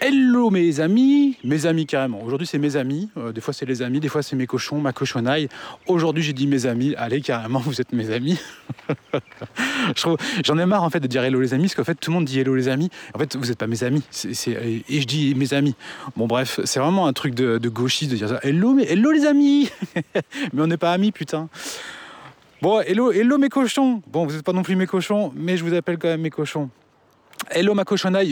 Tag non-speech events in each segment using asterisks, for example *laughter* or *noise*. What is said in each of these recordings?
Hello mes amis, mes amis carrément. Aujourd'hui c'est mes amis, euh, des fois c'est les amis, des fois c'est mes cochons, ma cochonaille. Aujourd'hui j'ai dit mes amis, allez carrément vous êtes mes amis. *laughs* J'en ai marre en fait de dire hello les amis, parce qu'en fait tout le monde dit hello les amis. En fait vous n'êtes pas mes amis, et je dis mes amis. Bon bref, c'est vraiment un truc de, de, gauchiste de dire ça. Hello, mais, hello les amis *laughs* Mais on n'est pas amis putain. Bon, hello, hello mes cochons Bon, vous n'êtes pas non plus mes cochons, mais je vous appelle quand même mes cochons. Hello ma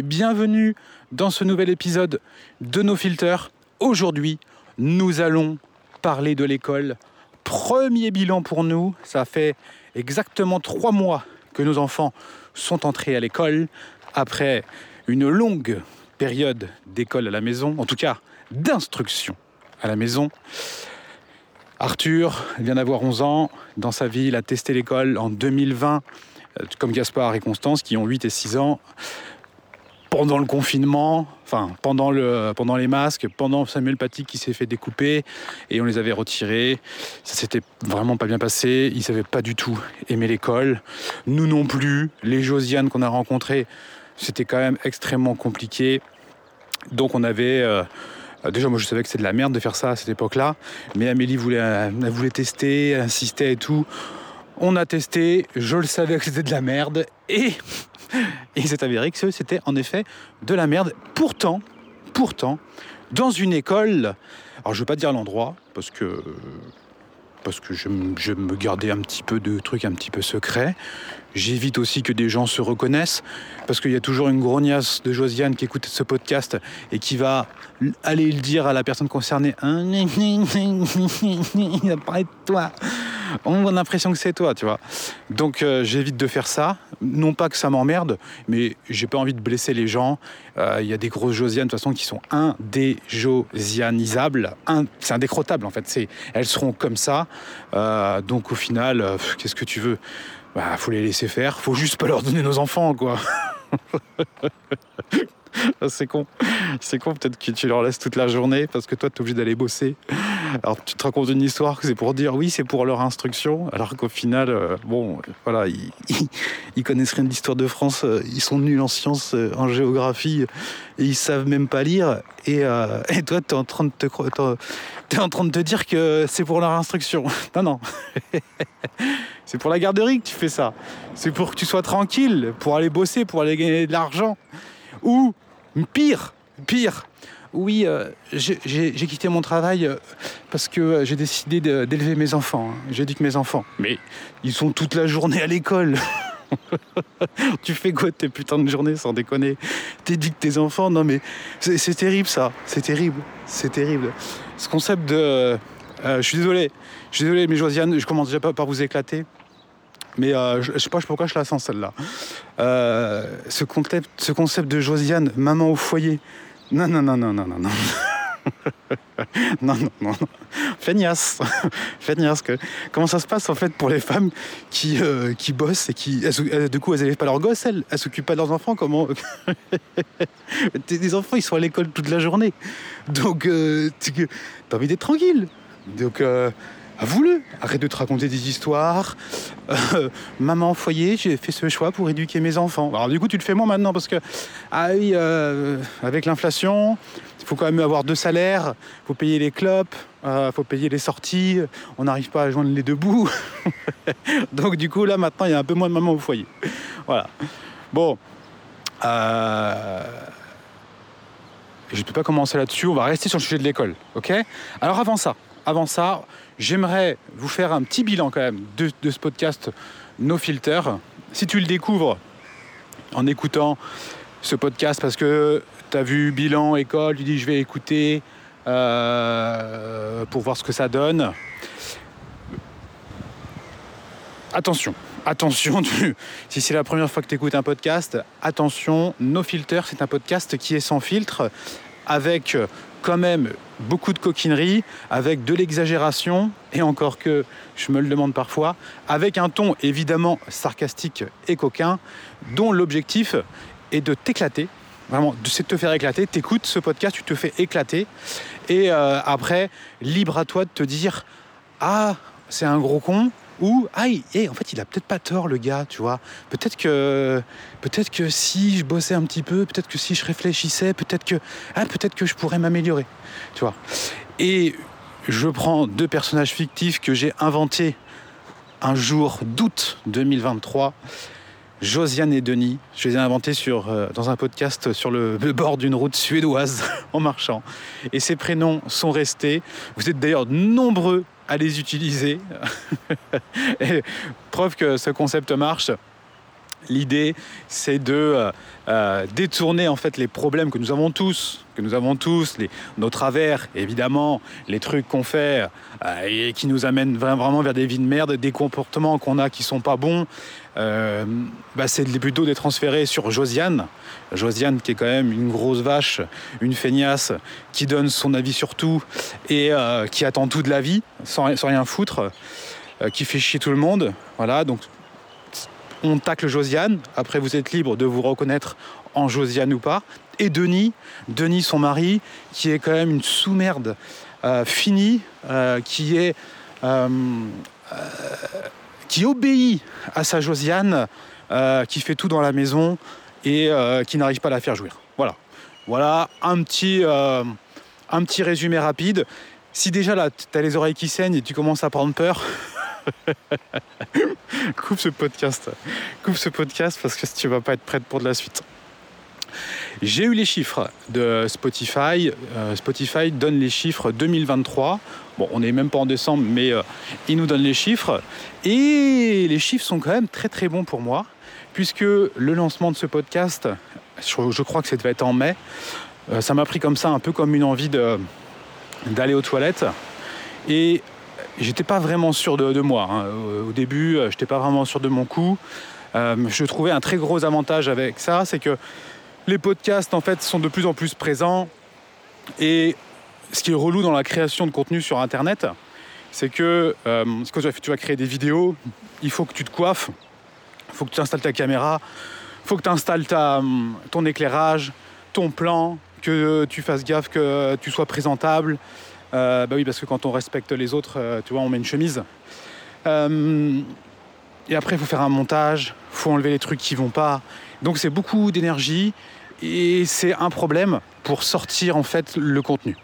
bienvenue dans ce nouvel épisode de nos filters. Aujourd'hui, nous allons parler de l'école. Premier bilan pour nous, ça fait exactement trois mois que nos enfants sont entrés à l'école après une longue période d'école à la maison, en tout cas d'instruction à la maison. Arthur vient d'avoir 11 ans. Dans sa vie, il a testé l'école en 2020 euh, comme Gaspard et Constance, qui ont 8 et 6 ans, pendant le confinement, enfin pendant, le, pendant les masques, pendant Samuel Paty qui s'est fait découper et on les avait retirés. Ça s'était vraiment pas bien passé. Ils savaient pas du tout aimer l'école. Nous non plus. Les Josiane qu'on a rencontrés, c'était quand même extrêmement compliqué. Donc on avait euh, Déjà, moi, je savais que c'était de la merde de faire ça à cette époque-là. Mais Amélie voulait, elle voulait tester, elle insistait et tout. On a testé, je le savais que c'était de la merde et *laughs* il s'est avéré que c'était en effet de la merde. Pourtant, pourtant, dans une école, alors je ne veux pas dire l'endroit parce que parce que je, je, me gardais un petit peu de trucs un petit peu secrets. J'évite aussi que des gens se reconnaissent, parce qu'il y a toujours une grognasse de Josiane qui écoute ce podcast et qui va aller le dire à la personne concernée. Il a de toi on a l'impression que c'est toi, tu vois. Donc euh, j'évite de faire ça. Non pas que ça m'emmerde, mais j'ai pas envie de blesser les gens. Euh, il y a des grosses Josianes de toute façon qui sont indéjosianisables, c'est indécrottable en fait. elles seront comme ça. Euh, donc au final, qu'est-ce que tu veux? Bah faut les laisser faire. Faut juste pas leur donner nos enfants, quoi. *laughs* *laughs* c'est con. C'est con, peut-être que tu leur laisses toute la journée parce que toi, tu es obligé d'aller bosser. Alors, tu te racontes une histoire que c'est pour dire oui, c'est pour leur instruction, alors qu'au final, euh, bon, voilà, *laughs* ils, connaissent rien de l'histoire de France, euh, ils sont nuls en sciences, euh, en géographie, et ils savent même pas lire. Et, toi, tu es en train de te es en train de te dire que c'est pour leur instruction. *laughs* Non, non. c'est pour la garderie que tu fais ça. C'est pour que tu sois tranquille, pour aller bosser, pour aller gagner de l'argent. Ou Pire, pire. Oui, euh, j'ai quitté mon travail euh, parce que euh, j'ai décidé d'élever mes enfants. Hein. J'ai dit que mes enfants. Mais ils sont toute la journée à l'école. *laughs* tu fais quoi de tes putains de journées sans déconner? Que tes enfants, non mais c'est terrible ça, c'est terrible, c'est terrible. Ce concept de... je suis désolé, je suis désolé mais Josiane, je commence déjà pas par vous éclater. Mais euh, je, ne sais pas pourquoi je la sens celle-là. Euh, ce, concept, ce concept de Josiane, maman au foyer. Non, non, non, non, non, non, non. *laughs* non, non, non. Feignasse. *laughs* Feignasse. Que... Comment ça se passe en fait pour les femmes qui, euh, qui bossent et qui. Du coup, elles n'élèvent pas leurs gosses, elles. Elles s'occupent pas de leurs enfants. Comment. *laughs* Des enfants, ils sont à l'école toute la journée. Donc, euh, t'as envie d'être tranquille. Donc, Avoue-le, arrête de te raconter des histoires. Euh, *laughs* maman foyer, j'ai fait ce choix pour éduquer mes enfants. Alors du coup, tu le fais moi maintenant parce que, ah oui, euh, avec l'inflation, il faut quand même avoir deux salaires, il faut payer les clopes, il euh, faut payer les sorties, on n'arrive pas à joindre les deux bouts. *laughs* Donc du coup, là maintenant, il y a un peu moins de maman au foyer. Voilà. Bon. Je ne peux pas commencer là-dessus, on va rester sur le sujet de l'école, ok? Alors avant ça, avant ça, j'aimerais vous faire un petit bilan quand même de, ce podcast No Filter. Si tu le découvres en écoutant ce podcast parce que tu as vu bilan, école, tu dis je vais écouter euh, pour voir ce que ça donne. Attention, attention, *laughs* si c'est la première fois que tu écoutes un podcast, attention, No Filter, c'est un podcast qui est sans filtre, avec quand même beaucoup de coquinerie, avec de l'exagération, et encore que je me le demande parfois, avec un ton évidemment sarcastique et coquin, dont l'objectif est de t'éclater. Vraiment, c'est de te faire éclater. T'écoutes ce podcast, tu te fais éclater. Et euh, après, libre à toi de te dire Ah, c'est un gros con, Ou, ah, en fait, il a peut-être pas tort, le gars, tu vois. Peut-être que, peut-être que si je bossais un petit peu, peut-être que si je réfléchissais, peut-être que, ah, peut-être que je pourrais m'améliorer, tu vois. Et je prends deux personnages fictifs que j'ai inventés un jour d'août 2023. Josiane et Denis, je les ai inventés sur, euh, dans un podcast sur le, *laughs* bord d'une route suédoise *laughs* en marchant. Et ces prénoms sont restés. Vous êtes d'ailleurs nombreux à les utiliser. *laughs* preuve que ce concept marche. L'idée, c'est de euh, euh, détourner en fait les problèmes que nous avons tous, que nous avons tous, nos travers, évidemment, les trucs qu'on fait euh, et qui nous amènent vraiment vers des vies de merde, des comportements qu'on a qui sont pas bons. Bah, c'est plutôt de les transférer sur Josiane. Josiane qui est quand même une grosse vache, une feignasse, qui donne son avis sur tout et qui attend tout de la vie sans, rien foutre, qui fait chier tout le monde. Voilà, donc on tacle Josiane. Après, vous êtes libre de vous reconnaître en Josiane ou pas. Et Denis, Denis, son mari, qui est quand même une sous-merde euh, finie, euh, qui est. Euh, qui obéit à sa Josiane, qui fait tout dans la maison et qui n'arrive pas à la faire jouir. Voilà. Voilà un petit, un petit résumé rapide. Si déjà là, tu as les oreilles qui saignent et tu commences à prendre peur, *laughs* coupe ce podcast. Coupe ce podcast parce que tu vas pas être prête pour de la suite. J'ai eu les chiffres de Spotify. Euh, Spotify donne les chiffres 2023. Bon, on n'est même pas en décembre, mais euh, il nous donne les chiffres. Et les chiffres sont quand même très très bons pour moi, puisque le lancement de ce podcast, je, crois que ça devait être en mai, euh, ça m'a pris comme ça, un peu comme une envie d'aller aux toilettes. Et j'étais pas vraiment sûr de, moi. Hein. Au début, euh, j'étais pas vraiment sûr de mon coup. Je trouvais un très gros avantage avec ça, c'est que les podcasts en fait sont de plus en plus présents. Et ce qui est relou dans la création de contenu sur Internet, c'est que euh, quand tu vas créer des vidéos, il faut que tu te coiffes, il faut que tu installes ta caméra, il faut que tu installes ton éclairage, ton plan, que tu fasses gaffe que tu sois présentable, euh, bah oui, parce que quand on respecte les autres, euh, tu vois, on met une chemise. Euh, et après, il faut faire un montage, il faut enlever les trucs qui vont pas. Donc c'est beaucoup d'énergie et c'est un problème pour sortir en fait le contenu.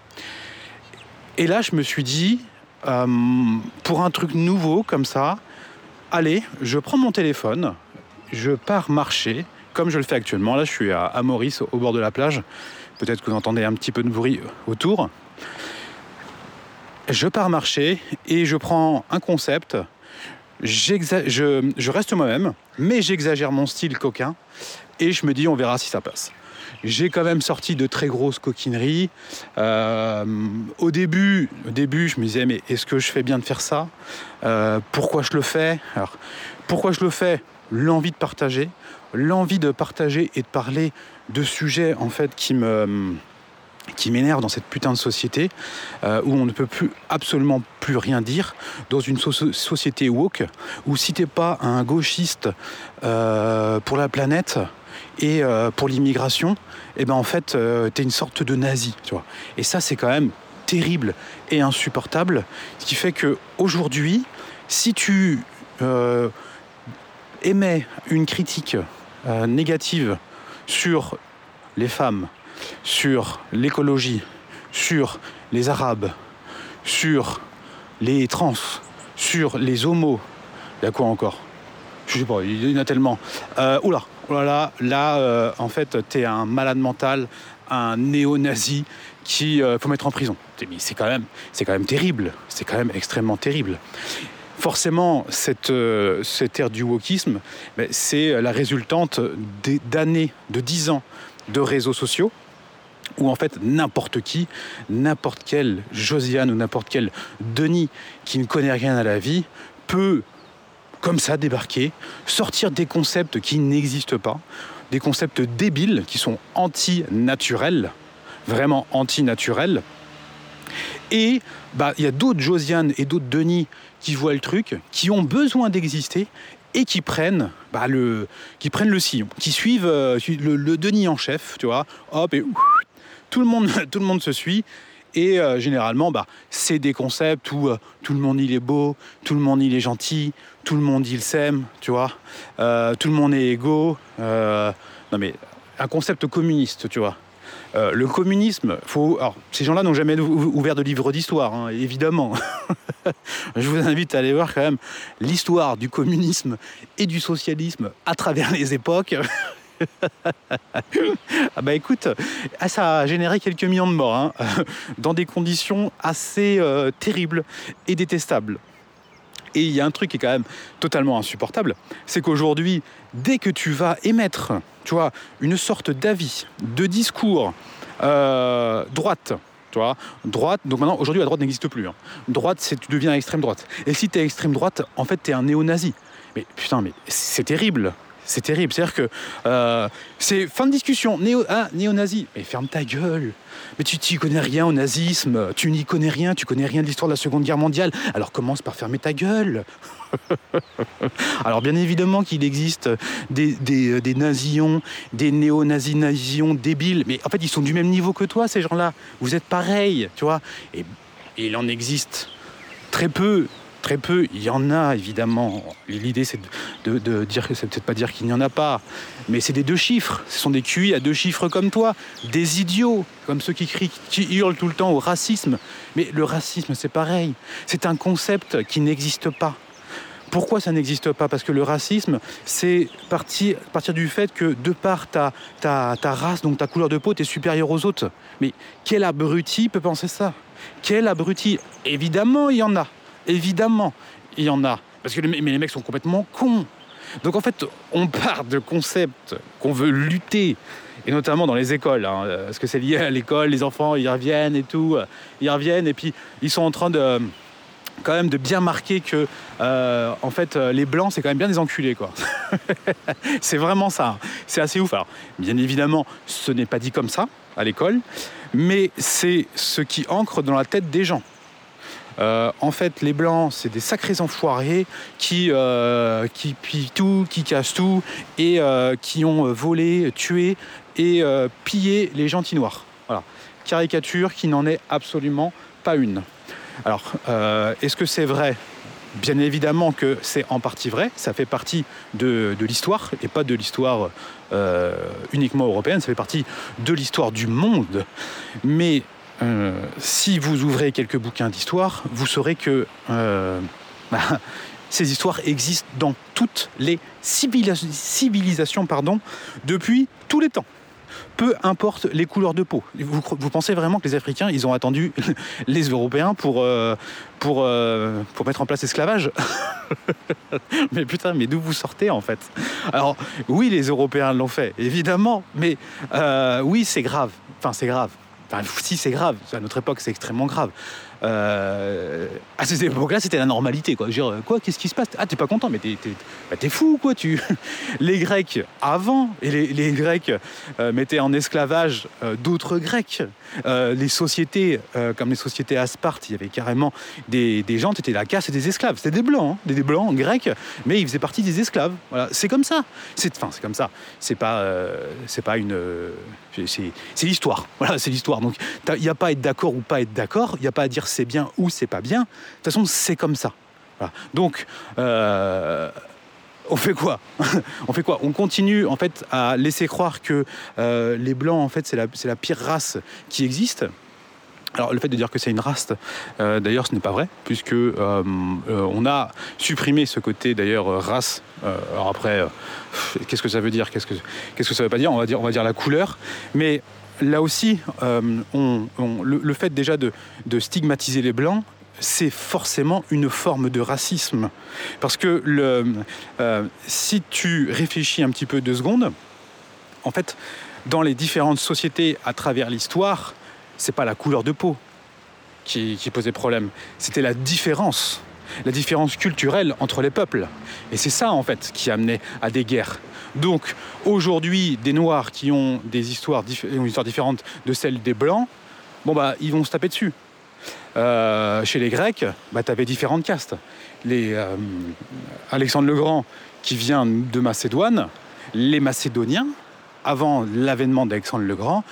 Et là, je me suis dit, pour un truc nouveau comme ça, allez, je prends mon téléphone, je pars marcher, comme je le fais actuellement. Là, je suis à, Maurice, au bord de la plage. Peut-être que vous entendez un petit peu de bruit autour je pars marcher et je prends un concept, je, reste moi-même, mais j'exagère mon style coquin et je me dis on verra si ça passe. J'ai quand même sorti de très grosses coquineries. Euh, au, début, au début, je me disais mais est-ce que je fais bien de faire ça? Euh, Pourquoi je le fais? Alors, pourquoi je le fais? L'envie de partager, l'envie de partager et de parler de sujets en fait qui me qui m'énerve dans cette putain de société euh, où on ne peut plus absolument plus rien dire dans une société woke où si t'es pas un gauchiste pour la planète et euh, pour l'immigration eh ben en fait t'es une sorte de nazi tu vois et ça c'est quand même terrible et insupportable ce qui fait que aujourd'hui si tu émets une critique négative sur les femmes sur l'écologie, sur les Arabes, sur les trans, sur les homos. Il y a quoi encore? Je sais pas, il y en a tellement. Euh, oula, oula, là, euh, en fait, t'es un malade mental, un néo-nazi qui euh, faut mettre en prison. C'est quand même, c'est quand même terrible. C'est quand même extrêmement terrible. Forcément, cette, euh, cette ère du wokisme, c'est la résultante d'années, de dix ans de réseaux sociaux où en fait n'importe qui, n'importe quel Josiane ou n'importe quel Denis qui ne connaît rien à la vie peut comme ça débarquer, sortir des concepts qui n'existent pas, des concepts débiles qui sont anti-naturels, vraiment anti-naturels. Et bah, il y a d'autres Josiane et d'autres Denis qui voient le truc, qui ont besoin d'exister et qui prennent, bah, le, qui le sillon, qui suivent euh, le, Denis en chef, tu vois, hop, et tout le monde, *laughs* tout le monde se suit. Et euh, généralement, bah, c'est des concepts où euh, tout le monde il est beau, tout le monde il est gentil, tout le monde il s'aime, tu vois. Euh, tout le monde est égaux. non mais un concept communiste, tu vois. le communisme, faut. Alors, ces gens-là n'ont jamais ouvert de livre d'histoire, hein, évidemment. *laughs* Je vous invite à aller voir quand même l'histoire du communisme et du socialisme à travers les époques. *laughs* ah bah écoute, ah, ça a généré quelques millions de morts, hein, *laughs* dans des conditions assez euh, terribles et détestables. Et il y a un truc qui est quand même totalement insupportable, c'est qu'aujourd'hui, dès que tu vas émettre, tu vois, une sorte d'avis, de discours euh, droite, tu vois, droite, donc maintenant aujourd'hui la droite n'existe plus. Hein. Droite, c'est tu deviens extrême droite. Et si tu es extrême droite, en fait tu es un néo-nazi. Mais putain, mais c'est terrible. C'est terrible. C'est-à-dire que euh, c'est fin de discussion. Néo, ah, néo-nazi. Mais ferme ta gueule. Mais tu n'y connais rien au nazisme. Tu n'y connais rien. Tu connais rien de l'histoire de la Seconde Guerre mondiale. Alors commence par fermer ta gueule. *laughs* Alors bien évidemment qu'il existe des, des, des nazions, des néo-nazis débiles. Mais en fait, ils sont du même niveau que toi, ces gens-là. Vous êtes pareils, tu vois. et il en existe très peu très peu. Il y en a évidemment. L'idée c'est de, dire que c'est peut-être pas dire qu'il n'y en a pas, mais c'est des deux chiffres. Ce sont des QI à deux chiffres comme toi, des idiots comme ceux qui hurlent tout le temps au racisme. Mais le racisme c'est pareil. C'est un concept qui n'existe pas. Pourquoi ça n'existe pas? Parce que le racisme, c'est partir, partir du fait que de par ta, ta, ta race, donc ta couleur de peau, tu es supérieur aux autres. Mais quel abruti peut penser ça? Quel abruti? Évidemment, il y en a. Évidemment, il y en a. Parce que les, mais les mecs sont complètement cons. Donc en fait, on part de concepts qu'on veut lutter, et notamment dans les écoles, hein, parce que c'est lié à l'école, les enfants, ils reviennent et tout, ils reviennent, et puis ils sont en train de quand même de bien marquer que euh, en fait les blancs c'est quand même bien des enculés quoi. *laughs* c'est vraiment ça. C'est assez ouf. Alors bien évidemment ce n'est pas dit comme ça à l'école, mais c'est ce qui ancre dans la tête des gens. Euh, en fait, les blancs, c'est des sacrés enfoirés qui, euh, pillent tout, qui cassent tout et euh, qui ont volé, tué et pillé les gentils noirs. Voilà. Caricature qui n'en est absolument pas une. Alors, est-ce que c'est vrai? Bien évidemment que c'est en partie vrai, ça fait partie de, de l'histoire, et pas de l'histoire uniquement européenne, ça fait partie de l'histoire du monde. Mais euh, si vous ouvrez quelques bouquins d'histoire, vous saurez que euh, *laughs* bah, ces histoires existent dans toutes les civilisations pardon, depuis tous les temps peu importe les couleurs de peau. Vous, pensez vraiment que les Africains, ils ont attendu *laughs* les Européens pour, euh, pour, pour mettre en place l'esclavage *laughs* Mais putain, mais d'où vous sortez en fait? Alors oui, les Européens l'ont fait, évidemment, mais oui, c'est grave. Enfin, c'est grave. Enfin, si c'est grave, à notre époque c'est extrêmement grave. Euh, à cette époque-là, c'était la normalité. Quoi. Dire, quoi, qu'est-ce qui se passe? Ah, t'es pas content, mais t'es, bah, fou, quoi. Tu... *laughs* Les Grecs, avant, et les, Grecs euh, mettaient en esclavage euh, d'autres Grecs. Les sociétés, comme les sociétés à Sparte, il y avait carrément des, des gens, c'était la casse des esclaves. C'était des blancs, hein, des, blancs grecs, mais ils faisaient partie des esclaves. Voilà, c'est comme ça. C'est, enfin, c'est comme ça. C'est pas, c'est pas une, c'est, l'histoire. *laughs* Voilà, c'est l'histoire. Donc, il n'y a pas à être d'accord ou pas être d'accord. Il n'y a pas à dire c'est bien ou c'est pas bien. De toute façon, c'est comme ça. Donc, euh, on fait quoi *laughs* On fait quoi? On continue en fait à laisser croire que euh, les blancs en fait c'est la, pire race qui existe. Alors le fait de dire que c'est une race, euh, d'ailleurs, ce n'est pas vrai, puisque on a supprimé ce côté d'ailleurs race. après, qu'est-ce que ça veut dire? Qu'est-ce que qu'est-ce que ça veut pas dire? On va dire on va dire la couleur, mais là aussi, le, fait déjà de, stigmatiser les blancs, c'est forcément une forme de racisme. Parce que euh, si tu réfléchis un petit peu deux secondes, en fait, dans les différentes sociétés à travers l'histoire, c'est pas la couleur de peau qui, posait problème, c'était la différence, la différence culturelle entre les peuples. Et c'est ça, en fait, qui amenait à des guerres. Donc, aujourd'hui, des Noirs qui ont des histoires, une histoire différente de celles des Blancs, bah, ils vont se taper dessus. Euh, chez les Grecs, bah, tu avais différentes castes. Euh, Alexandre le Grand, qui vient de Macédoine, les Macédoniens, avant l'avènement d'Alexandre le Grand,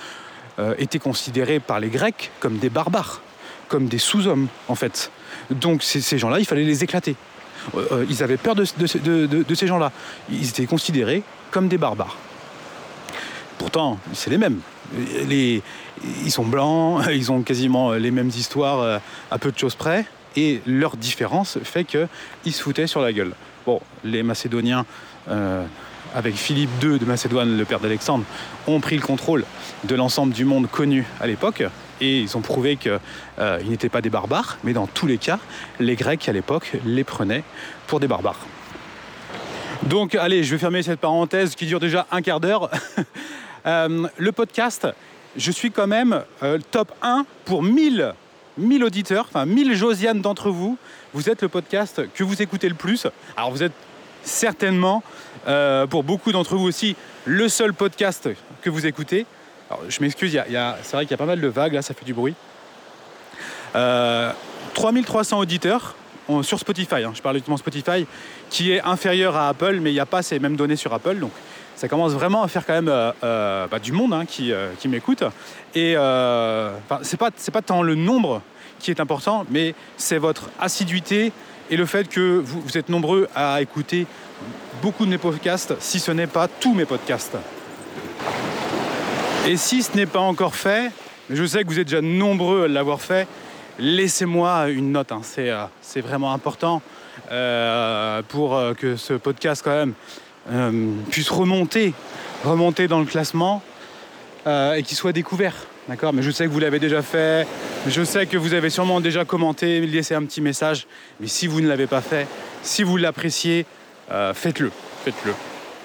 euh, étaient considérés par les Grecs comme des barbares, comme des sous-hommes en fait. Donc ces gens-là, il fallait les éclater. ils avaient peur de, ces gens-là. Ils étaient considérés comme des barbares. Pourtant, c'est les mêmes. Ils sont blancs, *laughs* ils ont quasiment les mêmes histoires à peu de choses près, et leur différence fait qu'ils se foutaient sur la gueule. Bon, les Macédoniens, euh, avec Philippe II de Macédoine, le père d'Alexandre, ont pris le contrôle de l'ensemble du monde connu à l'époque, et ils ont prouvé qu'ils euh, n'étaient pas des barbares, mais dans tous les cas, les Grecs à l'époque les prenaient pour des barbares. Donc allez, je vais fermer cette parenthèse qui dure déjà un quart d'heure. *laughs* Euh, le podcast, je suis quand même top 1 pour 1000 1000 auditeurs, enfin 1000 Josiane d'entre vous, vous êtes le podcast que vous écoutez le plus. Alors vous êtes certainement, euh, pour beaucoup d'entre vous aussi, le seul podcast que vous écoutez. Je m'excuse, c'est vrai qu'il y a pas mal de vagues, là ça fait du bruit. 3300 euh, auditeurs sur Spotify, hein. je parle uniquement Spotify, qui est inférieur à Apple, mais il n'y a pas ces mêmes données sur Apple. Ça commence vraiment à faire quand même euh, euh, bah, du monde hein, qui, euh, qui m'écoute. Et c'est pas, pas tant le nombre qui est important, mais c'est votre assiduité et le fait que vous, vous, êtes nombreux à écouter beaucoup de mes podcasts, si ce n'est pas tous mes podcasts. Et si ce n'est pas encore fait, je sais que vous êtes déjà nombreux à l'avoir fait, laissez-moi une note. Hein. C'est vraiment important pour que ce podcast quand même euh, puisse remonter, remonter dans le classement euh, et qu'il soit découvert. D'accord? Mais je sais que vous l'avez déjà fait, je sais que vous avez sûrement déjà commenté, laissé un petit message. Mais si vous ne l'avez pas fait, si vous l'appréciez, euh, faites-le. Faites-le.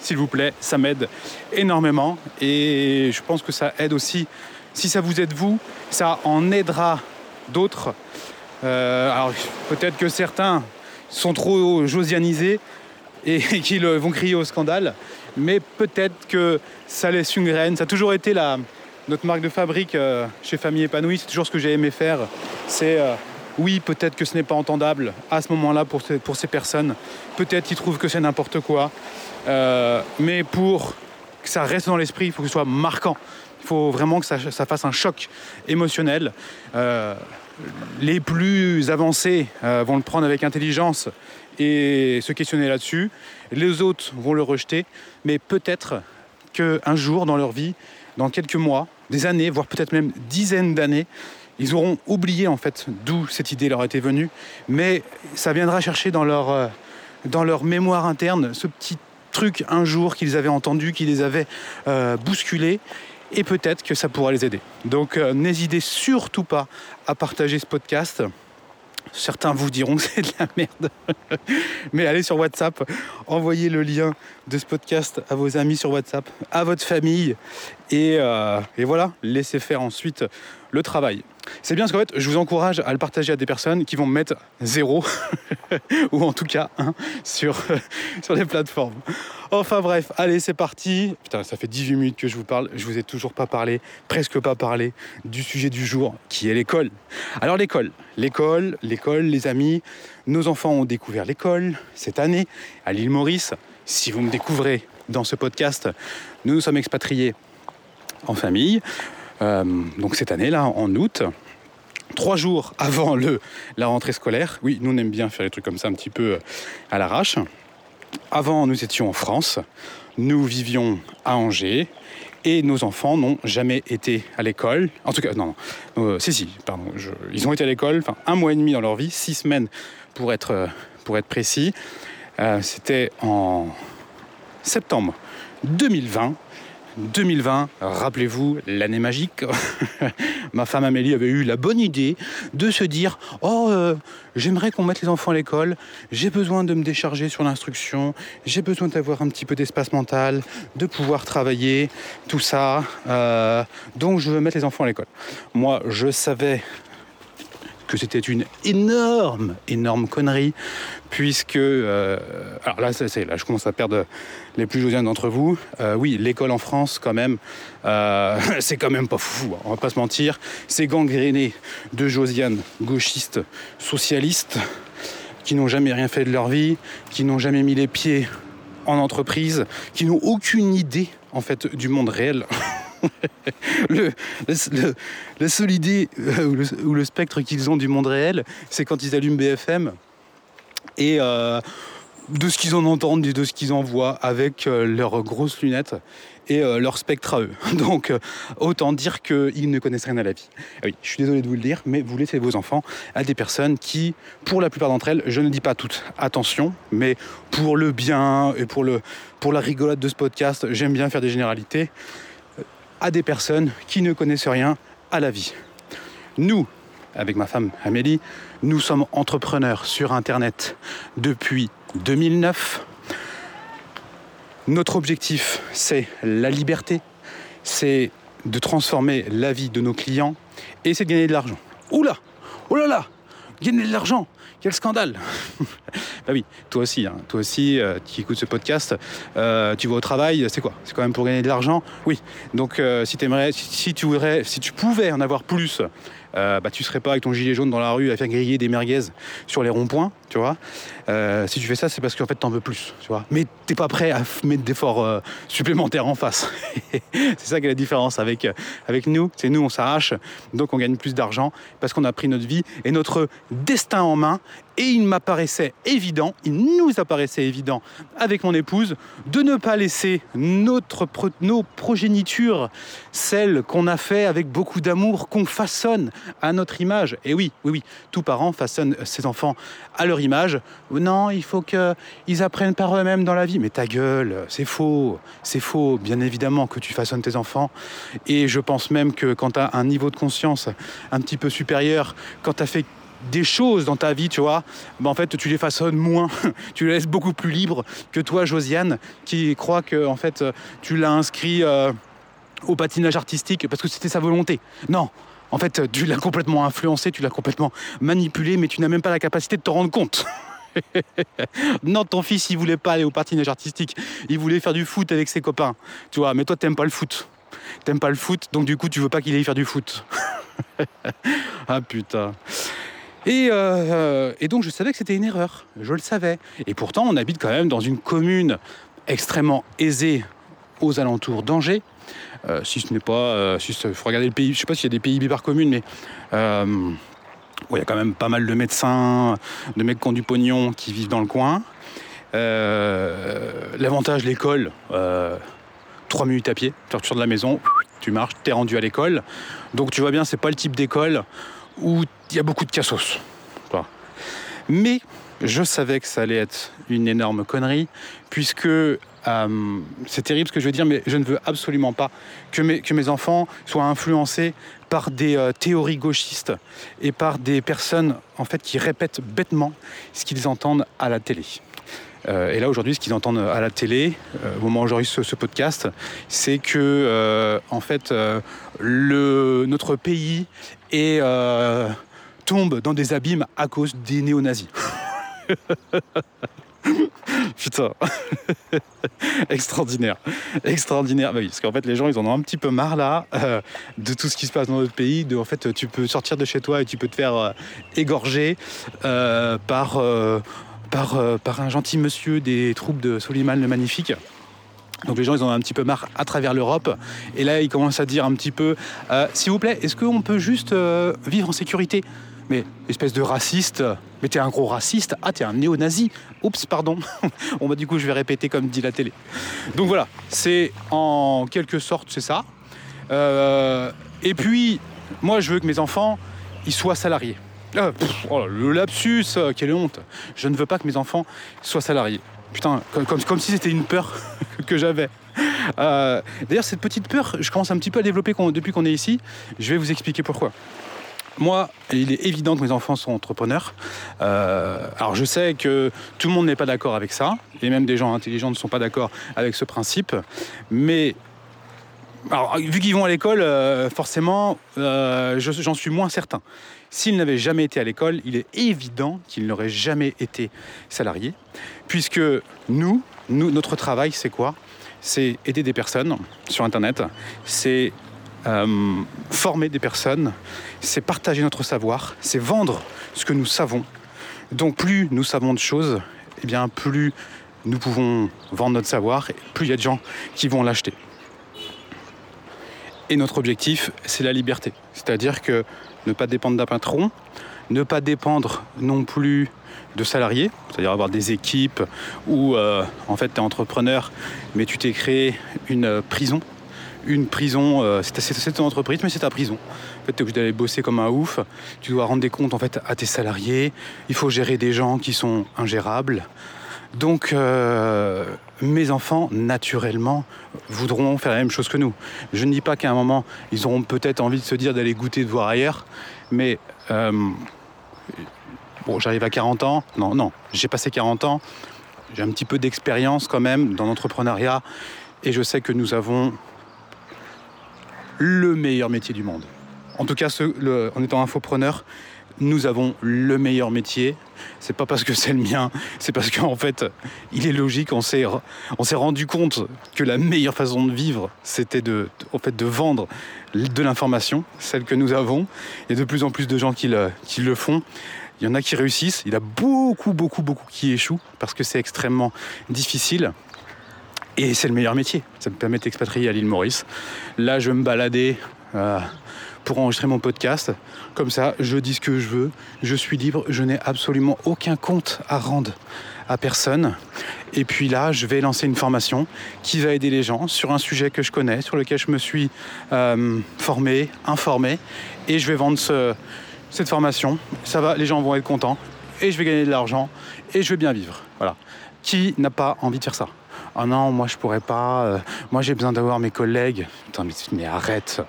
S'il vous plaît, ça m'aide énormément. Et je pense que ça aide aussi, si ça vous aide vous, ça en aidera d'autres. alors peut-être que certains sont trop josianisés, et *laughs* qui vont crier au scandale. Mais peut-être que ça laisse une graine. Ça a toujours été notre marque de fabrique euh, chez Famille Épanouie. C'est toujours ce que j'ai aimé faire. C'est euh, oui, peut-être que ce n'est pas entendable à ce moment-là pour, ces personnes. Peut-être qu'ils trouvent que c'est n'importe quoi. Euh, mais pour que ça reste dans l'esprit, il faut que ce soit marquant. Il faut vraiment que ça fasse un choc émotionnel. les plus avancés vont le prendre avec intelligence et se questionner là-dessus. Les autres vont le rejeter, mais peut-être qu'un jour dans leur vie, dans quelques mois, des années, voire peut-être même dizaines d'années, ils auront oublié en fait d'où cette idée leur était venue, mais ça viendra chercher dans leur, euh, dans leur mémoire interne ce petit truc un jour qu'ils avaient entendu, qui les avait euh, bousculés, et peut-être que ça pourra les aider. Donc euh, n'hésitez surtout pas à partager ce podcast. Certains vous diront que c'est de la merde. Mais allez sur WhatsApp, envoyez le lien de ce podcast à vos amis sur WhatsApp, à votre famille. Et, euh, voilà, laissez faire ensuite le travail. C'est bien parce qu'en fait, je vous encourage à le partager à des personnes qui vont me mettre zéro, *laughs* ou en tout cas un, sur, *laughs* sur les plateformes. Enfin bref, allez, c'est parti. Putain, ça fait 18 minutes que je vous parle. Je vous ai toujours pas parlé, presque pas parlé du sujet du jour, qui est l'école. Alors l'école, l'école, l'école, les amis. Nos enfants ont découvert l'école cette année à l'île Maurice. Si vous me découvrez dans ce podcast, nous nous sommes expatriés en famille. Euh, donc cette année-là, en août, trois jours *laughs* avant le, la rentrée scolaire. Oui, nous on aime bien faire des trucs comme ça un petit peu à l'arrache. Avant, nous étions en France, nous vivions à Angers, et nos enfants n'ont jamais été à l'école. En tout cas, non, non. Euh, si, si, pardon. ils ont été à l'école, un mois et demi dans leur vie, six semaines pour être, euh, pour être précis. Euh, c'était en septembre 2020. 2020, rappelez-vous, l'année magique, *laughs* ma femme Amélie avait eu la bonne idée de se dire Oh, euh, j'aimerais qu'on mette les enfants à l'école, j'ai besoin de me décharger sur l'instruction, j'ai besoin d'avoir un petit peu d'espace mental, de pouvoir travailler, tout ça. Euh, donc je veux mettre les enfants à l'école. Moi, je savais que c'était une énorme, énorme connerie, puisque... Euh, alors là, là, je commence à perdre les plus josiens d'entre vous. Euh, oui, l'école en France, quand même, euh, *laughs* c'est quand même pas fou, hein, on va pas se mentir. C'est gangréné de josianes gauchistes, socialistes, qui n'ont jamais rien fait de leur vie, qui n'ont jamais mis les pieds en entreprise, qui n'ont aucune idée, en fait, du monde réel. *laughs* *laughs* la seule idée ou, le, spectre qu'ils ont du monde réel, c'est quand ils allument BFM et de ce qu'ils en entendent et de ce qu'ils en voient avec leurs grosses lunettes et euh, leur spectre à eux. *laughs* Donc euh, autant dire qu'ils ne connaissent rien à la vie. Ah oui, je suis désolé de vous le dire, mais vous laissez vos enfants à des personnes qui, pour la plupart d'entre elles, je ne dis pas toutes, attention, mais pour le bien et pour, le, pour la rigolade de ce podcast, j'aime bien faire des généralités, euh, à des personnes qui ne connaissent rien à la vie. Nous, avec ma femme Amélie, nous sommes entrepreneurs sur Internet depuis 2009. Notre objectif, c'est la liberté, c'est de transformer la vie de nos clients et c'est de gagner de l'argent. Oula Oh là là Gagner de l'argent. Quel scandale. *laughs* Bah oui, toi aussi, hein. toi aussi euh, qui écoutes ce podcast, euh, tu vas au travail, c'est quoi? C'est quand même pour gagner de l'argent? Oui. Donc euh, si, aimerais, si, tu voudrais, si tu pouvais en avoir plus, bah, tu serais pas avec ton gilet jaune dans la rue à faire griller des merguez sur les ronds-points, tu vois. Euh, si tu fais ça, c'est parce qu'en fait, t'en veux plus, tu vois. Mais t'es pas prêt à mettre d'efforts euh, supplémentaires en face. *laughs* c'est ça qui est la différence avec, euh, avec nous. C'est nous, on s'arrache, donc on gagne plus d'argent parce qu'on a pris notre vie et notre destin en main. Et il m'apparaissait évident, il nous apparaissait évident avec mon épouse, de ne pas laisser notre, nos progénitures, celles qu'on a fait avec beaucoup d'amour, qu'on façonne à notre image. Et oui, oui, oui, tout parent façonne ses enfants à leur image non, il faut qu'ils apprennent par eux-mêmes dans la vie. Mais ta gueule, c'est faux. C'est faux, bien évidemment, que tu façonnes tes enfants. Et je pense même que quand tu as un niveau de conscience un petit peu supérieur, quand tu as fait des choses dans ta vie, tu vois, ben en fait, tu les façonnes moins. *laughs* tu les laisses beaucoup plus libres que toi, Josiane, qui croit que en fait, tu l'as inscrit euh, au patinage artistique parce que c'était sa volonté. Non, en fait, tu l'as complètement influencé, tu l'as complètement manipulé, mais tu n'as même pas la capacité de te rendre compte. *laughs* non, ton fils, il voulait pas aller au patinage artistique. Il voulait faire du foot avec ses copains. Tu vois, mais toi, t'aimes pas le foot. T'aimes pas le foot, donc du coup, tu veux pas qu'il aille faire du foot. *laughs* ah putain. Euh, et, donc je savais que c'était une erreur, je le savais. Et pourtant on habite quand même dans une commune extrêmement aisée aux alentours d'Angers. Euh, si ce n'est pas, euh, si il faut regarder le pays, je sais pas s'il y a des PIB par commune, mais il y a quand même pas mal de médecins, de mecs qui ont du pognon qui vivent dans le coin. Euh, l'avantage, l'école, euh, 3 minutes à pied, tu sors de la maison, tu marches, tu es rendu à l'école. Donc tu vois bien, c'est pas le type d'école où il y a beaucoup de cassos. Mais je savais que ça allait être une énorme connerie, puisque euh, c'est terrible ce que je veux dire, mais je ne veux absolument pas que mes, enfants soient influencés par des euh, théories gauchistes et par des personnes en fait qui répètent bêtement ce qu'ils entendent à la télé. Euh, et là aujourd'hui, ce qu'ils entendent à la télé, au moment où j'enregistre ce, podcast, c'est que en fait notre pays tombe dans des abîmes à cause des néo-nazis. *laughs* *laughs* Putain. *laughs* Extraordinaire. Extraordinaire. Bah parce qu'en fait, les gens, ils en ont un petit peu marre là euh, de tout ce qui se passe dans notre pays. De, en fait, tu peux sortir de chez toi et tu peux te faire euh, égorger euh, par, par, par un gentil monsieur des troupes de Soliman le Magnifique. Donc les gens, ils en ont un petit peu marre à travers l'Europe. Et là, ils commencent à dire un petit peu, s'il vous plaît, est-ce qu'on peut juste vivre en sécurité? Mais espèce de raciste, mais t'es un gros raciste, ah t'es un néo-nazi, oups pardon, *laughs* bon bah du coup je vais répéter comme dit la télé. Donc voilà, c'est en quelque sorte c'est ça. Euh, et puis moi je veux que mes enfants ils soient salariés. Ah, oh, le lapsus, quelle honte. Je ne veux pas que mes enfants soient salariés. Putain, comme, comme, si c'était une peur *laughs* que j'avais. Euh, d'ailleurs, cette petite peur, je commence un petit peu à développer depuis qu'on est ici. Je vais vous expliquer pourquoi. Moi, il est évident que mes enfants sont entrepreneurs. Euh, alors je sais que tout le monde n'est pas d'accord avec ça, et même des gens intelligents ne sont pas d'accord avec ce principe, mais vu qu'ils vont à l'école, euh, forcément, euh, j'en suis moins certain. S'ils n'avaient jamais été à l'école, il est évident qu'ils n'auraient jamais été salariés, puisque nous, nous notre travail, c'est quoi? C'est aider des personnes sur Internet, c'est euh, former des personnes, c'est partager notre savoir, c'est vendre ce que nous savons. Donc plus nous savons de choses, eh bien plus nous pouvons vendre notre savoir, plus il y a de gens qui vont l'acheter. Et notre objectif, c'est la liberté. C'est-à-dire que ne pas dépendre d'un patron, ne pas dépendre non plus de salariés, c'est-à-dire avoir des équipes où euh, en fait tu es entrepreneur, mais tu t'es créé une prison. Une prison, euh, c'est ton entreprise, mais c'est ta prison. En fait, tu es obligé d'aller bosser comme un ouf. Tu dois rendre des comptes en fait à tes salariés. Il faut gérer des gens qui sont ingérables. Donc, euh, mes enfants, naturellement, voudront faire la même chose que nous. Je ne dis pas qu'à un moment, ils auront peut-être envie de se dire d'aller goûter, de voir ailleurs, mais euh, bon, j'arrive à 40 ans. Non, non, j'ai passé 40 ans. J'ai un petit peu d'expérience quand même dans l'entrepreneuriat et je sais que nous avons le meilleur métier du monde. En tout cas, en étant infopreneur, nous avons le meilleur métier. C'est pas parce que c'est le mien, c'est parce qu'en fait, il est logique, on s'est, on s'est rendu compte que la meilleure façon de vivre, c'était de, en fait, de vendre de l'information, celle que nous avons. Il y a de plus en plus de gens qui le, qui le font. Il y en a qui réussissent, il y a beaucoup, beaucoup, beaucoup qui échouent parce que c'est extrêmement difficile. Et c'est le meilleur métier. Ça me permet d'expatrier à l'île Maurice. Là, je vais me balader. Euh, pour enregistrer mon podcast. Comme ça, je dis ce que je veux, je suis libre, je n'ai absolument aucun compte à rendre à personne. Et puis là, je vais lancer une formation qui va aider les gens sur un sujet que je connais, sur lequel je me suis euh, formé, informé, et je vais vendre cette formation. Ça va, les gens vont être contents, et je vais gagner de l'argent, et je vais bien vivre. Voilà. Qui n'a pas envie de faire ça? Ah non, moi je pourrais pas, euh, moi j'ai besoin d'avoir mes collègues. mais, arrête,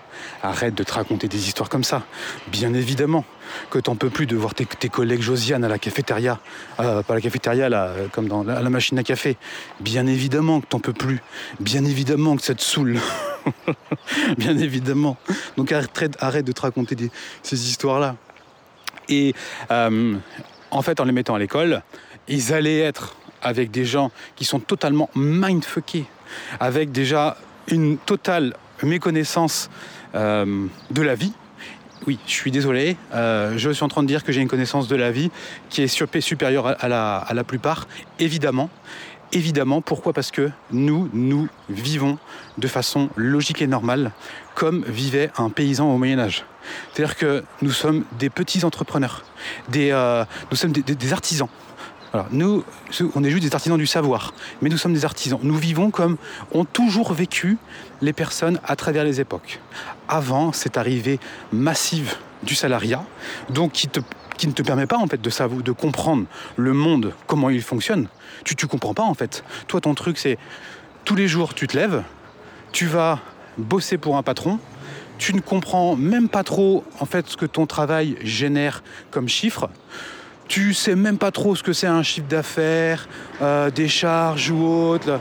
arrête de te raconter des histoires comme ça. Bien évidemment que t'en peux plus de voir tes, collègues Josiane à la cafétéria, euh, pas la cafétéria là, euh, comme dans la, machine à café. Bien évidemment que t'en peux plus. Bien évidemment que ça te saoule. *laughs* Bien évidemment. Donc arrête, arrête de te raconter ces histoires-là. Et en fait, en les mettant à l'école, ils allaient être avec des gens qui sont totalement mindfuckés, avec déjà une totale méconnaissance euh, de la vie. Oui, je suis désolé, euh, je suis en train de dire que j'ai une connaissance de la vie qui est supérieure à la, à la plupart, évidemment. Évidemment, pourquoi? Parce que nous, nous vivons de façon logique et normale, comme vivait un paysan au Moyen Âge. C'est-à-dire que nous sommes des petits entrepreneurs, des, euh, nous sommes des artisans nous, on est juste des artisans du savoir, mais nous sommes des artisans. Nous vivons comme ont toujours vécu les personnes à travers les époques. Avant cette arrivée massive du salariat, donc qui, ne te permet pas en fait de comprendre le monde, comment il fonctionne. Tu ne comprends pas en fait. Toi, ton truc, c'est tous les jours, tu te lèves, tu vas bosser pour un patron, tu ne comprends même pas trop en fait ce que ton travail génère comme chiffre tu sais même pas trop ce que c'est un chiffre d'affaires, euh, des charges ou autres,